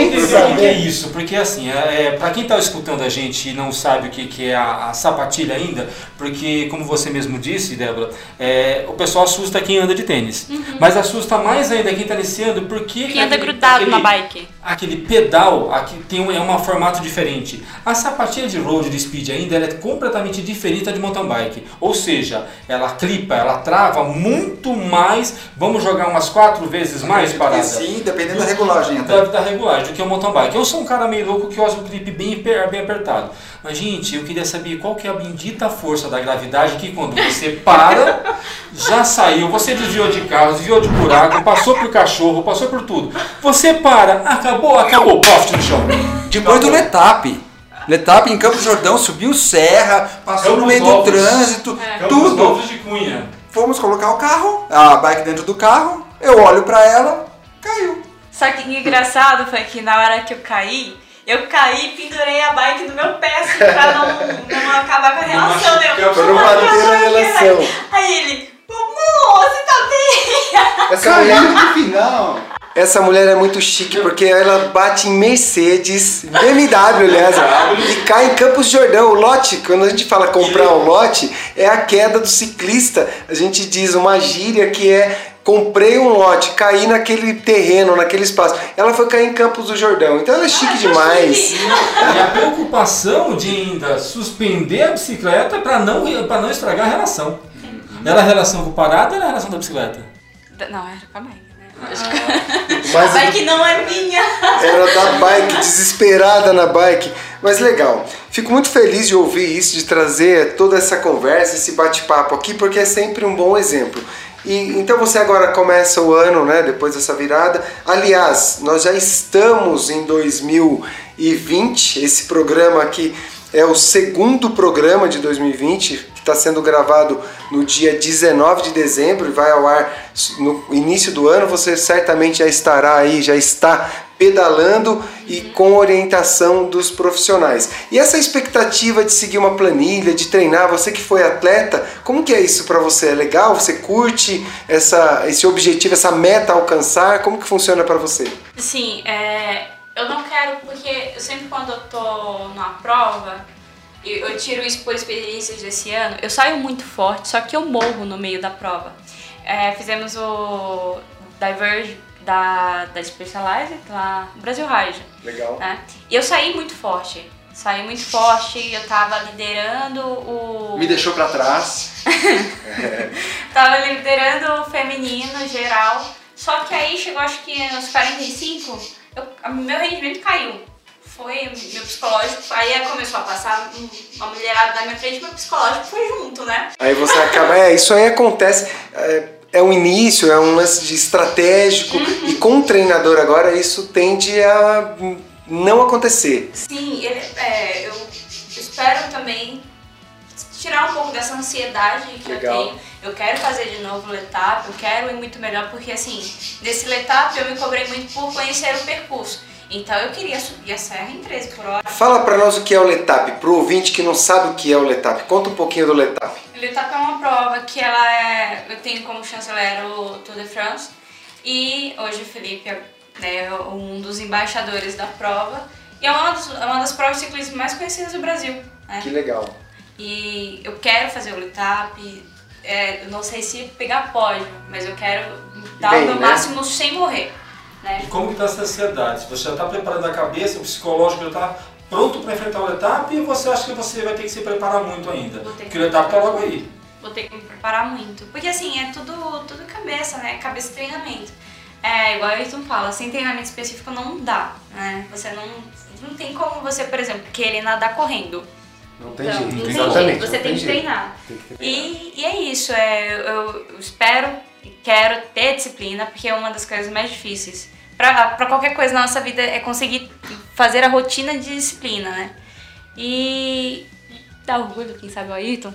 que, é isso? Porque assim, é, é, para quem está escutando a gente e não sabe o que, que é a, a sapatilha ainda, porque como você mesmo disse, Débora, é, o pessoal assusta quem anda de tênis. Mas assusta mais ainda quem está iniciando porque. Quem anda aquele- grudado aquele- na bike. Aquele pedal aqui tem um, é um formato diferente. A sapatilha de road de speed ainda ela é completamente diferente da de mountain bike. Ou seja, ela clipa, ela trava muito mais. Vamos jogar umas quatro vezes mais parada. Sim, dependendo da regulagem Da, até. da regulagem do que o mountain bike. Eu sou um cara meio louco que usa o clipe bem, bem apertado. Mas, gente, eu queria saber qual que é a bendita força da gravidade que quando você para, já saiu, você desviou de carro, desviou de buraco, passou por cachorro, passou por tudo. Você para, acabou, acabou, poste no chão. Depois do Letap. Letap em Campos do Jordão subiu serra, passou no Campos meio Novos. do trânsito, Campos tudo. Novos de Cunha. Fomos colocar o carro, a bike dentro do carro, eu olho pra ela, caiu. Só que o engraçado foi que na hora que eu caí, eu caí e pendurei a bike no meu pé, assim, pra não, não acabar com a relação, né? Eu- Pra não bater na relação. Aí ele, amor, você tá bem? Essa mulher, no final. essa mulher é muito chique porque ela bate em Mercedes, BMW, aliás, e cai em Campos de Jordão. O lote, quando a gente fala comprar um lote, é a queda do ciclista. A gente diz uma gíria que é comprei um lote, caí naquele terreno, naquele espaço. Ela foi cair em Campos do Jordão. Então ela é chique demais. E a preocupação de ainda suspender a bicicleta para não, pra não estragar a relação. Era a relação com o parado ou era a relação da bicicleta? Não, era com a bike, né? Mas a bike não é minha. Era da bike, desesperada na bike. Mas legal. Fico muito feliz de ouvir isso, de trazer toda essa conversa, esse bate-papo aqui, porque é sempre um bom exemplo. E então você agora começa o ano, né, depois dessa virada. Aliás, nós já estamos em 2020. Esse programa aqui é o segundo programa de 2020, que está sendo gravado no dia 19 de dezembro e vai ao ar no início do ano. Você certamente já estará aí, já está pedalando e com orientação dos profissionais. E essa expectativa de seguir uma planilha, de treinar, você que foi atleta, como que é isso para você? É legal? Você curte essa, esse objetivo, essa meta alcançar? Como que funciona para você? Sim, é, eu não quero, porque eu sempre quando eu tô numa prova, eu, eu tiro isso por experiências desse ano, eu saio muito forte, só que eu morro no meio da prova. É, fizemos o Diverge da, da Specialized lá no Brasil Ride, Legal. né? E eu saí muito forte. Saí muito forte, eu tava liderando o. Me deixou pra trás. Tava liderando o feminino geral. Só que aí chegou acho que nos 45, eu, meu rendimento caiu. Foi meu psicológico, aí começou a passar um- uma mulherada na minha frente, meu psicológico foi junto, né? Aí você acaba. É, isso aí acontece. É, é um início, é um lance de estratégico. E com o treinador agora, isso tende a não acontecer. Sim, ele, é, eu espero também tirar um pouco dessa ansiedade que Legal. eu tenho. Eu quero fazer de novo o Letap, eu quero ir muito melhor, porque assim, nesse Letap eu me cobrei muito por conhecer o percurso. Então eu queria subir a serra em 13 por hora. Fala pra nós o que é o Letap, pro ouvinte que não sabe o que é o Letap. Conta um pouquinho do Letap. O Letap é uma prova que ela é. Eu tenho como chanceler o Tour de France. E hoje o Felipe é né, um dos embaixadores da prova. E é uma das, é uma das provas de ciclismo mais conhecidas do Brasil. Né? Que legal. E eu quero fazer o Letap. É, não sei se pegar pódio, mas eu quero dar Bem, o meu né? máximo sem morrer. Né? E como que tá essa ansiedade? Você já está preparando a cabeça, o psicológico já está pronto para enfrentar o etapa e você acha que você vai ter que se preparar muito ainda? Vou ter que- Porque o etapa está logo aí. Vou ter que me preparar muito. Porque assim, é tudo, tudo cabeça, né? Cabeça e treinamento. É, igual o Ayrton fala, sem treinamento específico não dá, né? Você não, não tem como você, por exemplo, querer nadar correndo. Não tem Então, jeito. não tem Exatamente. jeito, você não tem que. Tem que treinar. E, e é isso, é, eu, eu espero quero ter disciplina, porque é uma das coisas mais difíceis. Pra qualquer coisa na nossa vida é conseguir fazer a rotina de disciplina, né? E dá orgulho, quem sabe, o Ayrton.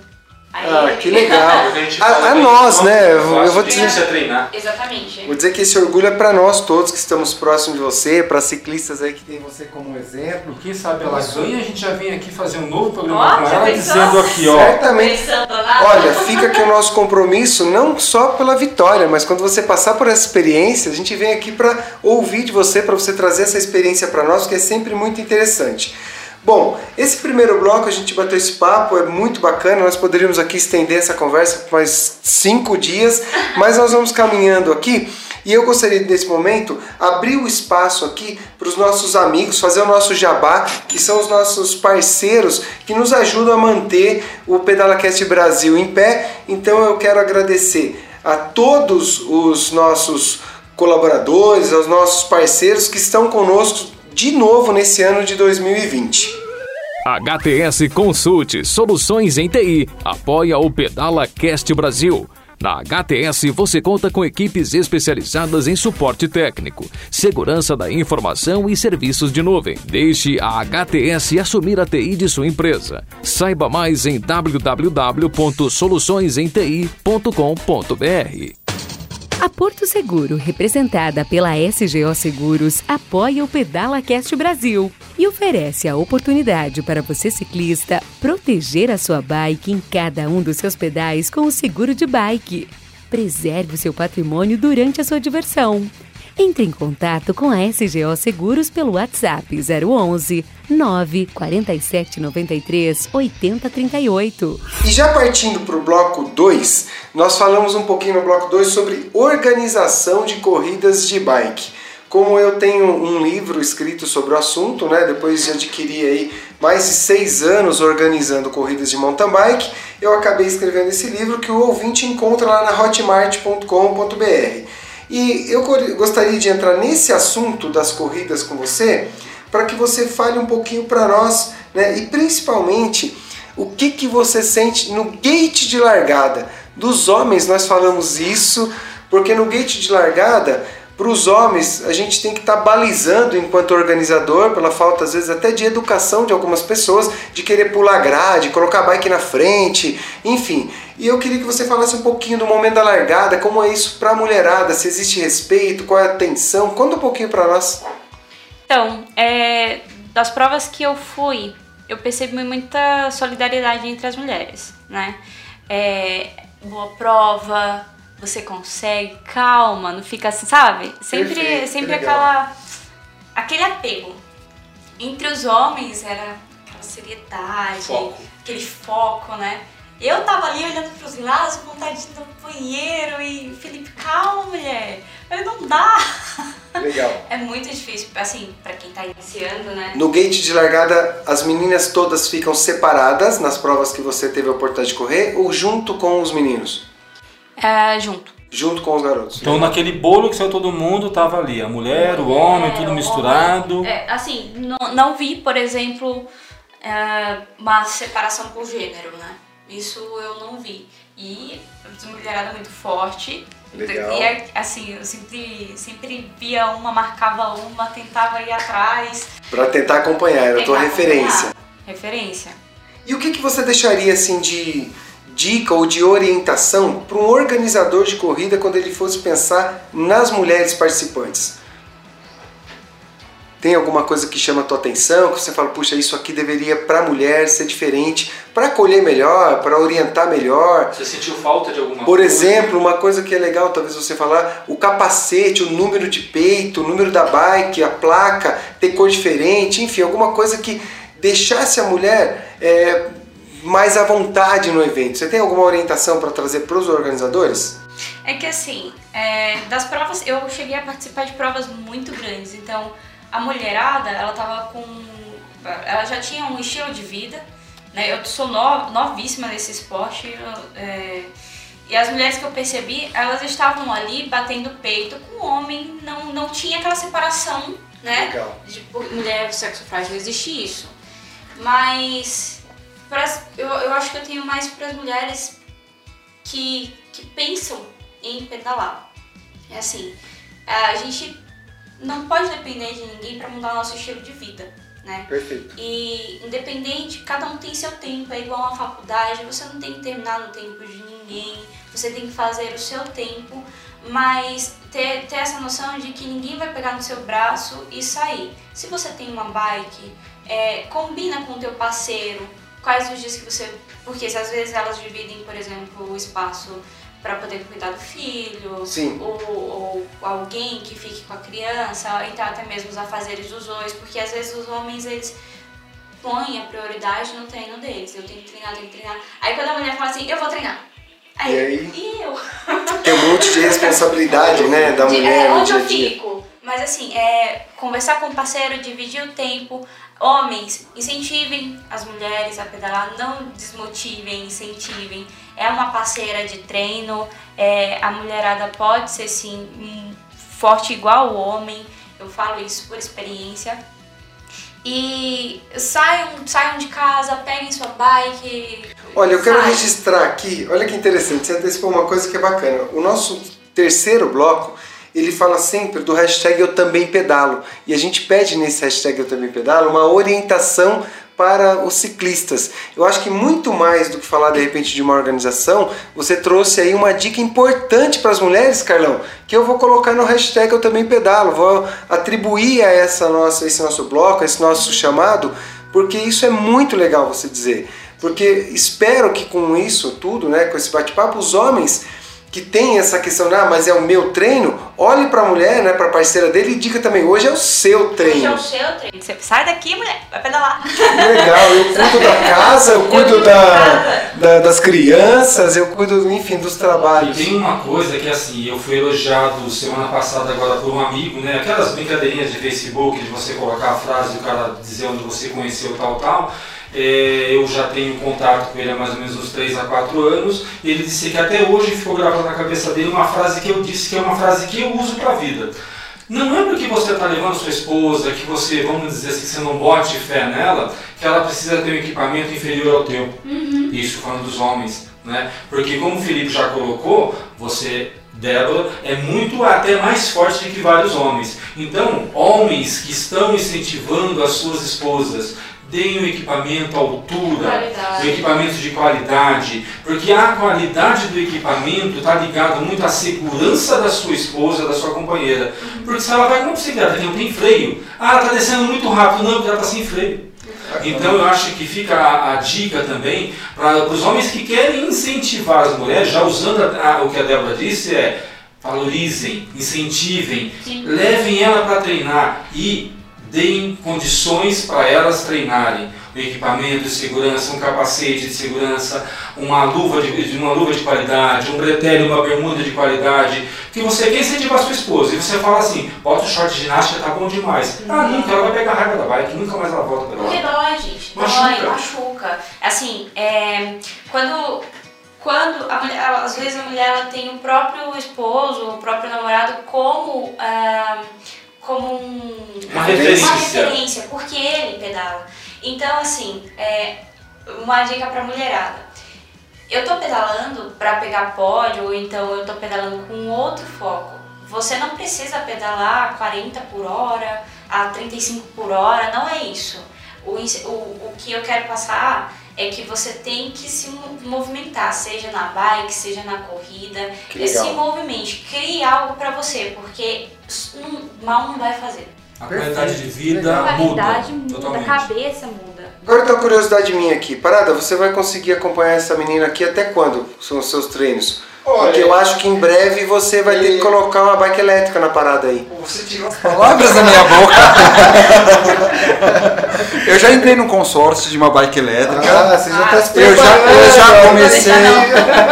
Aí- Ah, que legal. A, gente A, nós, né? Eu, vou- eu vou fácil, dizer. Exatamente. Vou dizer que esse orgulho é para nós todos que estamos próximos de você, para ciclistas aí que tem você como exemplo. Quem sabe ela ganha, a gente já vem aqui fazer um novo programa Ó, com ela, dizendo aqui, ó. Certamente. Olha, fica aqui o nosso compromisso, não só pela vitória, mas quando você passar por essa experiência, a gente vem aqui para ouvir de você, para você trazer essa experiência para nós, que é sempre muito interessante. Bom, esse primeiro bloco a gente bateu esse papo, é muito bacana. Nós poderíamos aqui estender essa conversa por mais cinco dias, mas nós vamos caminhando aqui. E eu gostaria nesse momento abrir o espaço aqui para os nossos amigos, fazer o nosso jabá, que são os nossos parceiros que nos ajudam a manter o PedalaCast Brasil em pé. Então eu quero agradecer a todos os nossos colaboradores, aos nossos parceiros que estão conosco de novo nesse ano de 2020. HTS Consulte Soluções em TI apoia o Pedala Cast Brasil. Na HTS você conta com equipes especializadas em suporte técnico, segurança da informação e serviços de nuvem. Deixe a HTS assumir a TI de sua empresa. Saiba mais em www.soluçõesenti.com.br. A Porto Seguro, representada pela SGO Seguros, apoia o Pedala Cast Brasil e oferece a oportunidade para você ciclista proteger a sua bike em cada um dos seus pedais com o seguro de bike. Preserve o seu patrimônio durante a sua diversão. Entre em contato com a SGO Seguros pelo WhatsApp 011 947 93 8038. E já partindo para o bloco 2, nós falamos um pouquinho no bloco 2 sobre organização de corridas de bike. Como eu tenho um livro escrito sobre o assunto, né, depois de adquirir aí mais de seis anos organizando corridas de mountain bike, eu acabei escrevendo esse livro que o ouvinte encontra lá na hotmart.com.br. E eu gostaria de entrar nesse assunto das corridas com você, para que você fale um pouquinho para nós, né, e principalmente o que, que você sente no gate de largada. Dos homens nós falamos isso, porque no gate de largada para os homens, a gente tem que estar tá balizando enquanto organizador, pela falta às vezes até de educação de algumas pessoas, de querer pular grade, colocar bike na frente, enfim. E eu queria que você falasse um pouquinho do momento da largada, como é isso para a mulherada, se existe respeito, qual é a atenção, conta um pouquinho para nós. Então, é, das provas que eu fui, eu percebi muita solidariedade entre as mulheres, né? É, boa prova, você consegue, calma, não fica assim, sabe? Sempre, Perfeito, sempre aquela aquele apego. Entre os homens era aquela seriedade, foco. aquele foco, né? Eu tava ali olhando pros lados, com vontade de ir no banheiro e Felipe, calma, mulher. Eu não dá. Legal. É muito difícil, assim, para quem tá iniciando, né? No gate de largada, as meninas todas ficam separadas nas provas que você teve a oportunidade de correr ou junto com os meninos? É, junto. Junto com os garotos. Então naquele bolo que saiu todo mundo, tava ali a mulher, o homem, tudo misturado. Homem, é, assim, não, não vi, por exemplo, é, uma separação por gênero, né? Isso eu não vi. E a mulherada muito forte. Legal. E assim, eu sempre, sempre via uma, marcava uma, tentava ir atrás. Para tentar acompanhar, era a tua referência. Referência. E o que, que você deixaria assim de dica ou de orientação para um organizador de corrida quando ele fosse pensar nas mulheres participantes? Tem alguma coisa que chama a tua atenção, que você fala, puxa, isso aqui deveria para a mulher ser diferente, para acolher melhor, para orientar melhor? Você sentiu falta de alguma Por coisa? exemplo, uma coisa que é legal talvez você falar, o capacete, o número de peito, o número da bike, a placa, ter cor diferente, enfim, alguma coisa que deixasse a mulher é, mais à vontade no evento. Você tem alguma orientação para trazer para os organizadores? É que assim, é, das provas, eu cheguei a participar de provas muito grandes, então a mulherada, ela tava com. Ela já tinha um estilo de vida, né? Eu sou no, novíssima nesse esporte, é, e as mulheres que eu percebi, elas estavam ali batendo peito com o homem, não, não tinha aquela separação, né? Legal. De mulher, sexo frágil, não existe isso. Mas pras, eu, eu acho que eu tenho mais para as mulheres que, que pensam em pedalar. É assim, a gente não pode depender de ninguém para mudar nosso estilo de vida, né? Perfeito. E independente, cada um tem seu tempo, é igual uma faculdade, você não tem que terminar no tempo de ninguém, você tem que fazer o seu tempo, mas ter, ter essa noção de que ninguém vai pegar no seu braço e sair. Se você tem uma bike, é, combina com o teu parceiro, quais os dias que você. Porque se às vezes elas dividem, por exemplo, o espaço para poder cuidar do filho, Sim. Ou, ou, alguém que fique com a criança, então até mesmo os afazeres dos dois, porque às vezes os homens eles põem a prioridade no treino deles. Eu tenho que treinar, tenho que treinar. Aí quando a mulher fala assim, eu vou treinar. Aí, e aí? E eu? Tem um monte de responsabilidade, né, da De- mulher é, no onde dia eu dia. fico. Mas assim, é conversar com o parceiro, dividir o tempo. Homens, incentivem as mulheres a pedalar, não desmotivem, incentivem. É uma parceira de treino, é, a mulherada pode ser sim forte igual o homem, eu falo isso por experiência. E saiam, saiam de casa, peguem sua bike. Olha, eu quero registrar aqui, olha que interessante, você antecipou uma coisa que é bacana. O nosso terceiro bloco, ele fala sempre do hashtag Eu Também Pedalo. E a gente pede nesse hashtag Eu Também Pedalo uma orientação para os ciclistas. Eu acho que muito mais do que falar de repente de uma organização, você trouxe aí uma dica importante para as mulheres, Carlão, que eu vou colocar no hashtag Eu Também Pedalo, vou atribuir a essa nossa, esse nosso bloco, a esse nosso chamado, porque isso é muito legal você dizer. Porque espero que com isso tudo, né, com esse bate-papo, os homens que tem essa questão, ah, mas é o meu treino, olhe para a mulher, né, para a parceira dele e diga também, hoje é o seu treino. Hoje é o seu treino. Você sai daqui, mulher, vai pedalar. Legal, eu cuido da casa, eu cuido cuido da, da das crianças, eu cuido, enfim, dos E trabalhos. tem uma coisa que assim, eu fui elogiado semana passada agora por um amigo, né? Aquelas brincadeirinhas de Facebook, de você colocar a frase e o cara dizer onde você conheceu tal, tal. É, eu já tenho contato com ele há mais ou menos uns 3 a 4 anos. E ele disse que até hoje ficou gravada na cabeça dele uma frase que eu disse que é uma frase que eu uso pra vida. Não é porque você está levando sua esposa, que você, vamos dizer assim, você não bote fé nela, que ela precisa ter um equipamento inferior ao teu. Isso falando dos homens, né? Porque como o Felipe já colocou, você, Débora, é muito até mais forte que vários homens. Então, homens que estão incentivando as suas esposas, deem um equipamento à altura, Qualidade. um equipamento de qualidade, porque a qualidade do equipamento está ligado muito à segurança da sua esposa, da sua companheira. Porque se ela vai com uma bicicleta que não tem freio, ah, ela está descendo muito rápido, não, porque ela está sem freio. Então eu acho que fica a, a dica também para os homens que querem incentivar as mulheres, já usando a- a- o que a Débora disse, é valorizem, incentivem, Sim. levem ela para treinar e deem condições para elas treinarem. Um equipamento de segurança, um capacete de segurança, uma luva de, uma luva de qualidade, um bretelle, uma bermuda de qualidade. Que você quer incentivar a sua esposa e você fala assim, bota o short de ginástica, tá bom demais. Ah, nunca, ela vai pegar a raiva da bike, nunca mais ela volta pela Porque dói, gente. Dói, Machuca. machuca. Assim, é, quando, quando a mulher, às vezes a mulher ela tem o próprio esposo, o próprio namorado como, ah, como um- Uma referência. uma referência, porque ele pedala. Então, assim, é, uma dica pra mulherada. Eu tô pedalando pra pegar pódio, ou então eu tô pedalando com outro foco. Você não precisa pedalar a 40 por hora, a 35 por hora, não é isso. O, o, o que eu quero passar é que você tem que se mo- movimentar, seja na bike, seja na corrida, Que se movimente, crie algo pra você, porque mal não vai fazer. A qualidade de vida A muda. qualidade muda, a totalmente. cabeça muda. Agora tem uma curiosidade minha aqui. Parada, você vai conseguir acompanhar essa menina aqui até quando são os seus treinos? Olha, Porque eu acho que em breve você vai ter que colocar uma bike elétrica na parada aí. Você tirou as palavras da minha boca. eu já entrei num consórcio de uma bike elétrica. Ah, você já tá se eu, já, eu já vai comecei,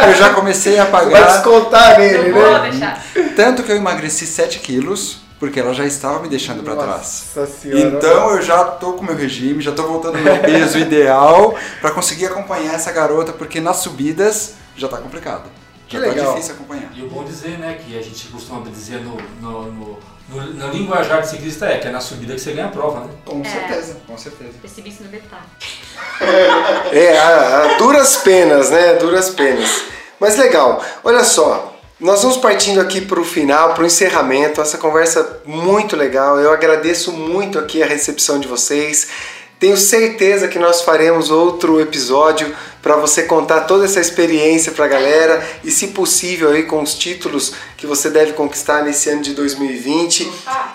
eu já comecei a Vai pagar. descontar nele, Não vou né? deixar. Tanto que eu emagreci 7 quilos, porque ela já estava me deixando para trás. Nossa senhora. Então eu já tô com meu regime, já tô voltando ao meu peso ideal para conseguir acompanhar essa garota, porque nas subidas já tá complicado. Que Já tá legal. difícil acompanhar. E o bom dizer, né, que a gente costuma dizer no, no, no, no, no linguajar de ciclista é que é na subida que você ganha a prova, né? Com certeza, com certeza. Percebi isso no detalhe. É, a, a duras penas, né? Duras penas. Mas legal. Olha só, nós vamos partindo aqui para o final, para o encerramento. Essa conversa muito legal. Eu agradeço muito aqui a recepção de vocês. Tenho certeza que nós faremos outro episódio para você contar toda essa experiência para a galera e, se possível, aí com os títulos que você deve conquistar nesse ano de 2020.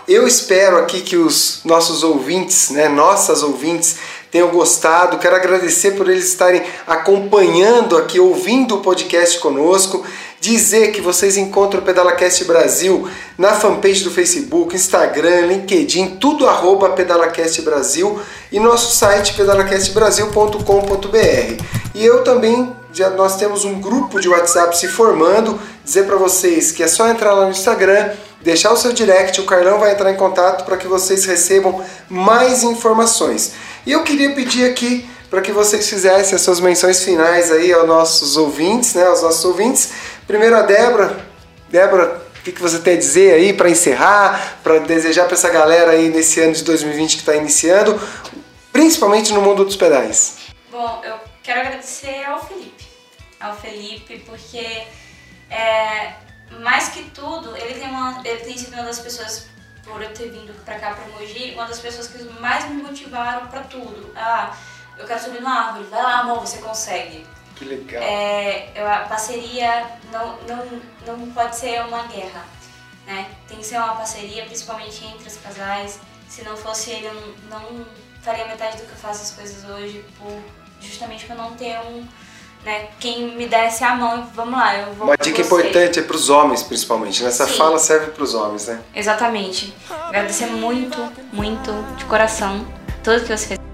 Eu espero aqui que os nossos ouvintes, né, nossas ouvintes, tenham gostado. Quero agradecer por eles estarem acompanhando aqui, ouvindo o podcast conosco. Dizer que vocês encontram o PedalaCast Brasil na fanpage do Facebook, Instagram, LinkedIn, tudo arroba PedalaCast Brasil e nosso site pedalacastbrasil.com.br. E eu também, já nós temos um grupo de WhatsApp se formando, dizer para vocês que é só entrar lá no Instagram, deixar o seu direct, o Carlão vai entrar em contato para que vocês recebam mais informações. E eu queria pedir aqui para que vocês fizessem as suas menções finais aí aos nossos ouvintes, né, aos nossos ouvintes. Primeiro a Débora. Débora, o que, que você tem a dizer aí para encerrar, para desejar para essa galera aí nesse ano de 2020 que está iniciando, principalmente no mundo dos pedais? Bom, eu quero agradecer ao Felipe. Ao Felipe, porque é, mais que tudo, ele tem, uma, ele tem sido uma das pessoas, por eu ter vindo pra cá, pra Mogi, uma das pessoas que mais me motivaram pra tudo. Ah, eu quero subir numa árvore, vai lá, amor, você consegue. Que legal. É, a parceria não, não, não pode ser uma guerra, né? Tem que ser uma parceria, principalmente entre os casais. Se não fosse ele, eu não, não faria metade do que eu faço as coisas hoje, por, justamente por não ter um, né, quem me desse a mão vamos lá, eu vou Uma dica importante é para os homens, principalmente. Nessa Sim. fala serve para os homens, né? Exatamente. Agradecer muito, muito, de coração, tudo que você fez.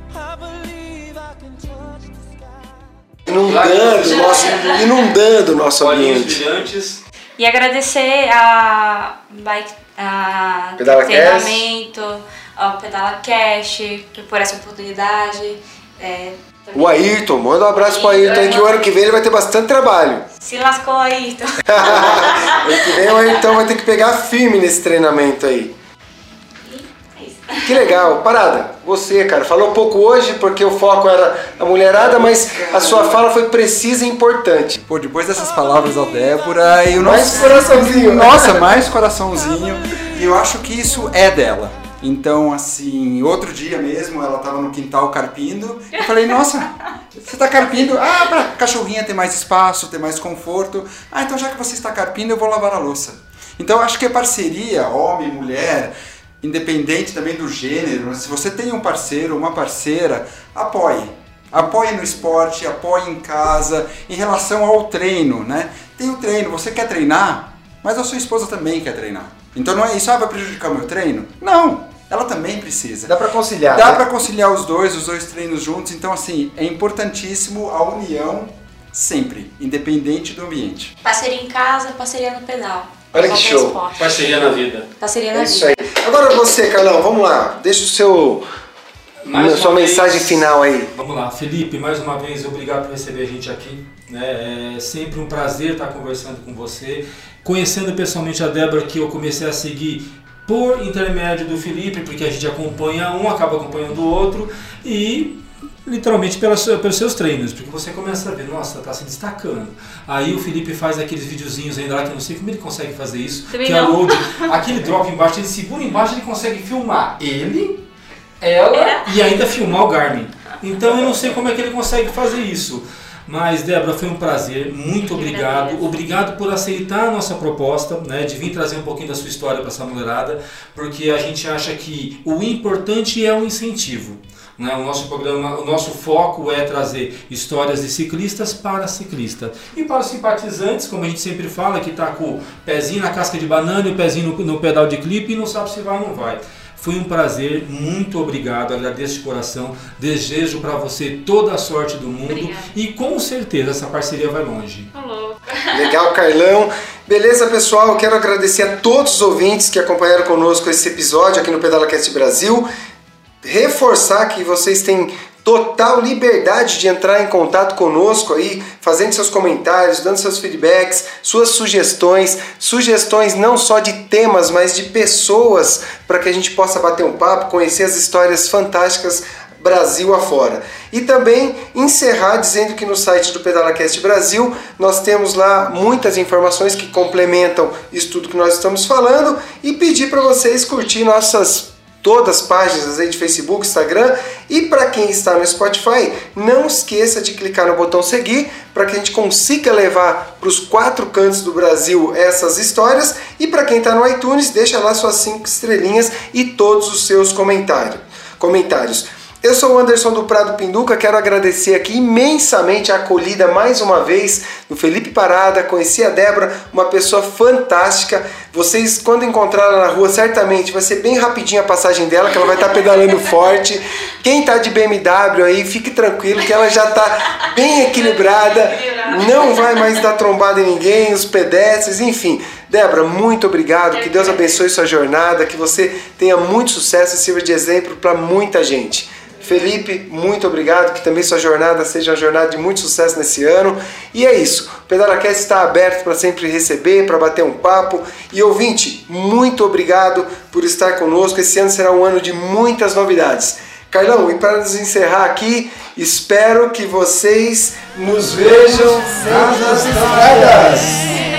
Inundando o nosso, inundando o nosso ambiente. brilhantes. E agradecer a Bike, a Pedala treinamento, ao Pedala Cash, por essa oportunidade. É, O Ayrton, manda um abraço pro Ayrton aí que o ano que vem ele vai ter bastante trabalho. Se lascou então. ano que vem o Ayrton vai ter que pegar firme nesse treinamento aí. Que legal. Parada, você, cara, falou pouco hoje porque o foco era a mulherada, mas a sua fala foi precisa e importante. Pô, depois dessas palavras da Débora e o Mais nosso. coraçãozinho. Nossa, mais coraçãozinho. E eu acho que isso é dela. Então, assim, outro dia mesmo, ela tava no quintal carpindo. Eu falei, nossa, você tá carpindo? Ah, pra cachorrinha ter mais espaço, ter mais conforto. Ah, então já que você está carpindo, eu vou lavar a louça. Então, eu acho que é parceria, homem, mulher, independente também do gênero. Se você tem um parceiro, uma parceira, apoie. Apoie no esporte, apoie em casa, em relação ao treino, né? Tem o treino, você quer treinar, mas a sua esposa também quer treinar. Então não é isso, ah, vai prejudicar o meu treino? Não, ela também precisa. Dá pra conciliar. Dá né? pra conciliar os dois, os dois treinos juntos. Então, assim, é importantíssimo a união sempre, independente do ambiente. Parceria em casa, parceria no pedal. Olha que show. esporte. Parceria na vida. Parceria na É isso vida. aí. Agora você, Carlão, vamos lá. Deixa o seu. Mais sua mensagem vez- final aí. Vamos lá, Felipe, mais uma vez, obrigado por receber a gente aqui. né? É sempre um prazer estar conversando com você. Conhecendo pessoalmente a Débora, que eu comecei a seguir por intermédio do Felipe, porque a gente acompanha um, acaba acompanhando o outro, e literalmente pelas, pelos seus treinos, porque você começa a ver, nossa, tá se destacando. Aí o Felipe faz aqueles videozinhos ainda lá, que eu não sei como ele consegue fazer isso, Também que é o load, aquele drop embaixo, ele segura embaixo, ele consegue filmar ele, ela É. e ainda filmar o Garmin. Então eu não sei como é que ele consegue fazer isso. Mas, Débora, foi um prazer. Muito obrigado. Obrigado por aceitar a nossa proposta, né, de vir trazer um pouquinho da sua história para essa mulherada, porque a gente acha que o importante é o incentivo. Né? O nosso programa, o nosso foco é trazer histórias de ciclistas para ciclista. E para os simpatizantes, como a gente sempre fala, que está com o pezinho na casca de banana e o pezinho no, no pedal de clipe e não sabe se vai ou não vai. Foi um prazer, muito obrigado, agradeço de coração, desejo para você toda a sorte do mundo Obrigada. e com certeza essa parceria vai longe. Legal, Carlão. Beleza, pessoal? Quero agradecer a todos os ouvintes que acompanharam conosco esse episódio aqui no PedalaCast Brasil. Reforçar que vocês têm total liberdade de entrar em contato conosco aí, fazendo seus comentários, dando seus feedbacks, suas sugestões, sugestões não só de temas, mas de pessoas para que a gente possa bater um papo, conhecer as histórias fantásticas Brasil afora. E também encerrar dizendo que no site do PedalaCast Brasil nós temos lá muitas informações que complementam isso tudo que nós estamos falando e pedir para vocês curtir nossas todas as páginas aí de Facebook, Instagram e para quem está no Spotify, não esqueça de clicar no botão seguir para que a gente consiga levar para os quatro cantos do Brasil essas histórias e para quem está no iTunes, deixa lá suas cinco estrelinhas e todos os seus comentários. comentários. Eu sou o Anderson do Prado Pinduca, quero agradecer aqui imensamente a acolhida mais uma vez do Felipe Parada, conheci a Débora, uma pessoa fantástica. Vocês, quando encontrarem na rua, certamente vai ser bem rapidinho a passagem dela, que ela vai estar pedalando forte. Quem está de BMW aí, fique tranquilo que ela já está bem equilibrada, não vai mais dar trombada em ninguém, os pedestres, enfim. Débora, muito obrigado, que Deus abençoe sua jornada, que você tenha muito sucesso e sirva de exemplo para muita gente. Felipe, muito obrigado, que também sua jornada seja uma jornada de muito sucesso nesse ano. E é isso, o PedalaCast está aberto para sempre receber, para bater um papo. E ouvinte, muito obrigado por estar conosco. Esse ano será um ano de muitas novidades. Carlão, e para nos encerrar aqui, espero que vocês nos vejam nas estradas.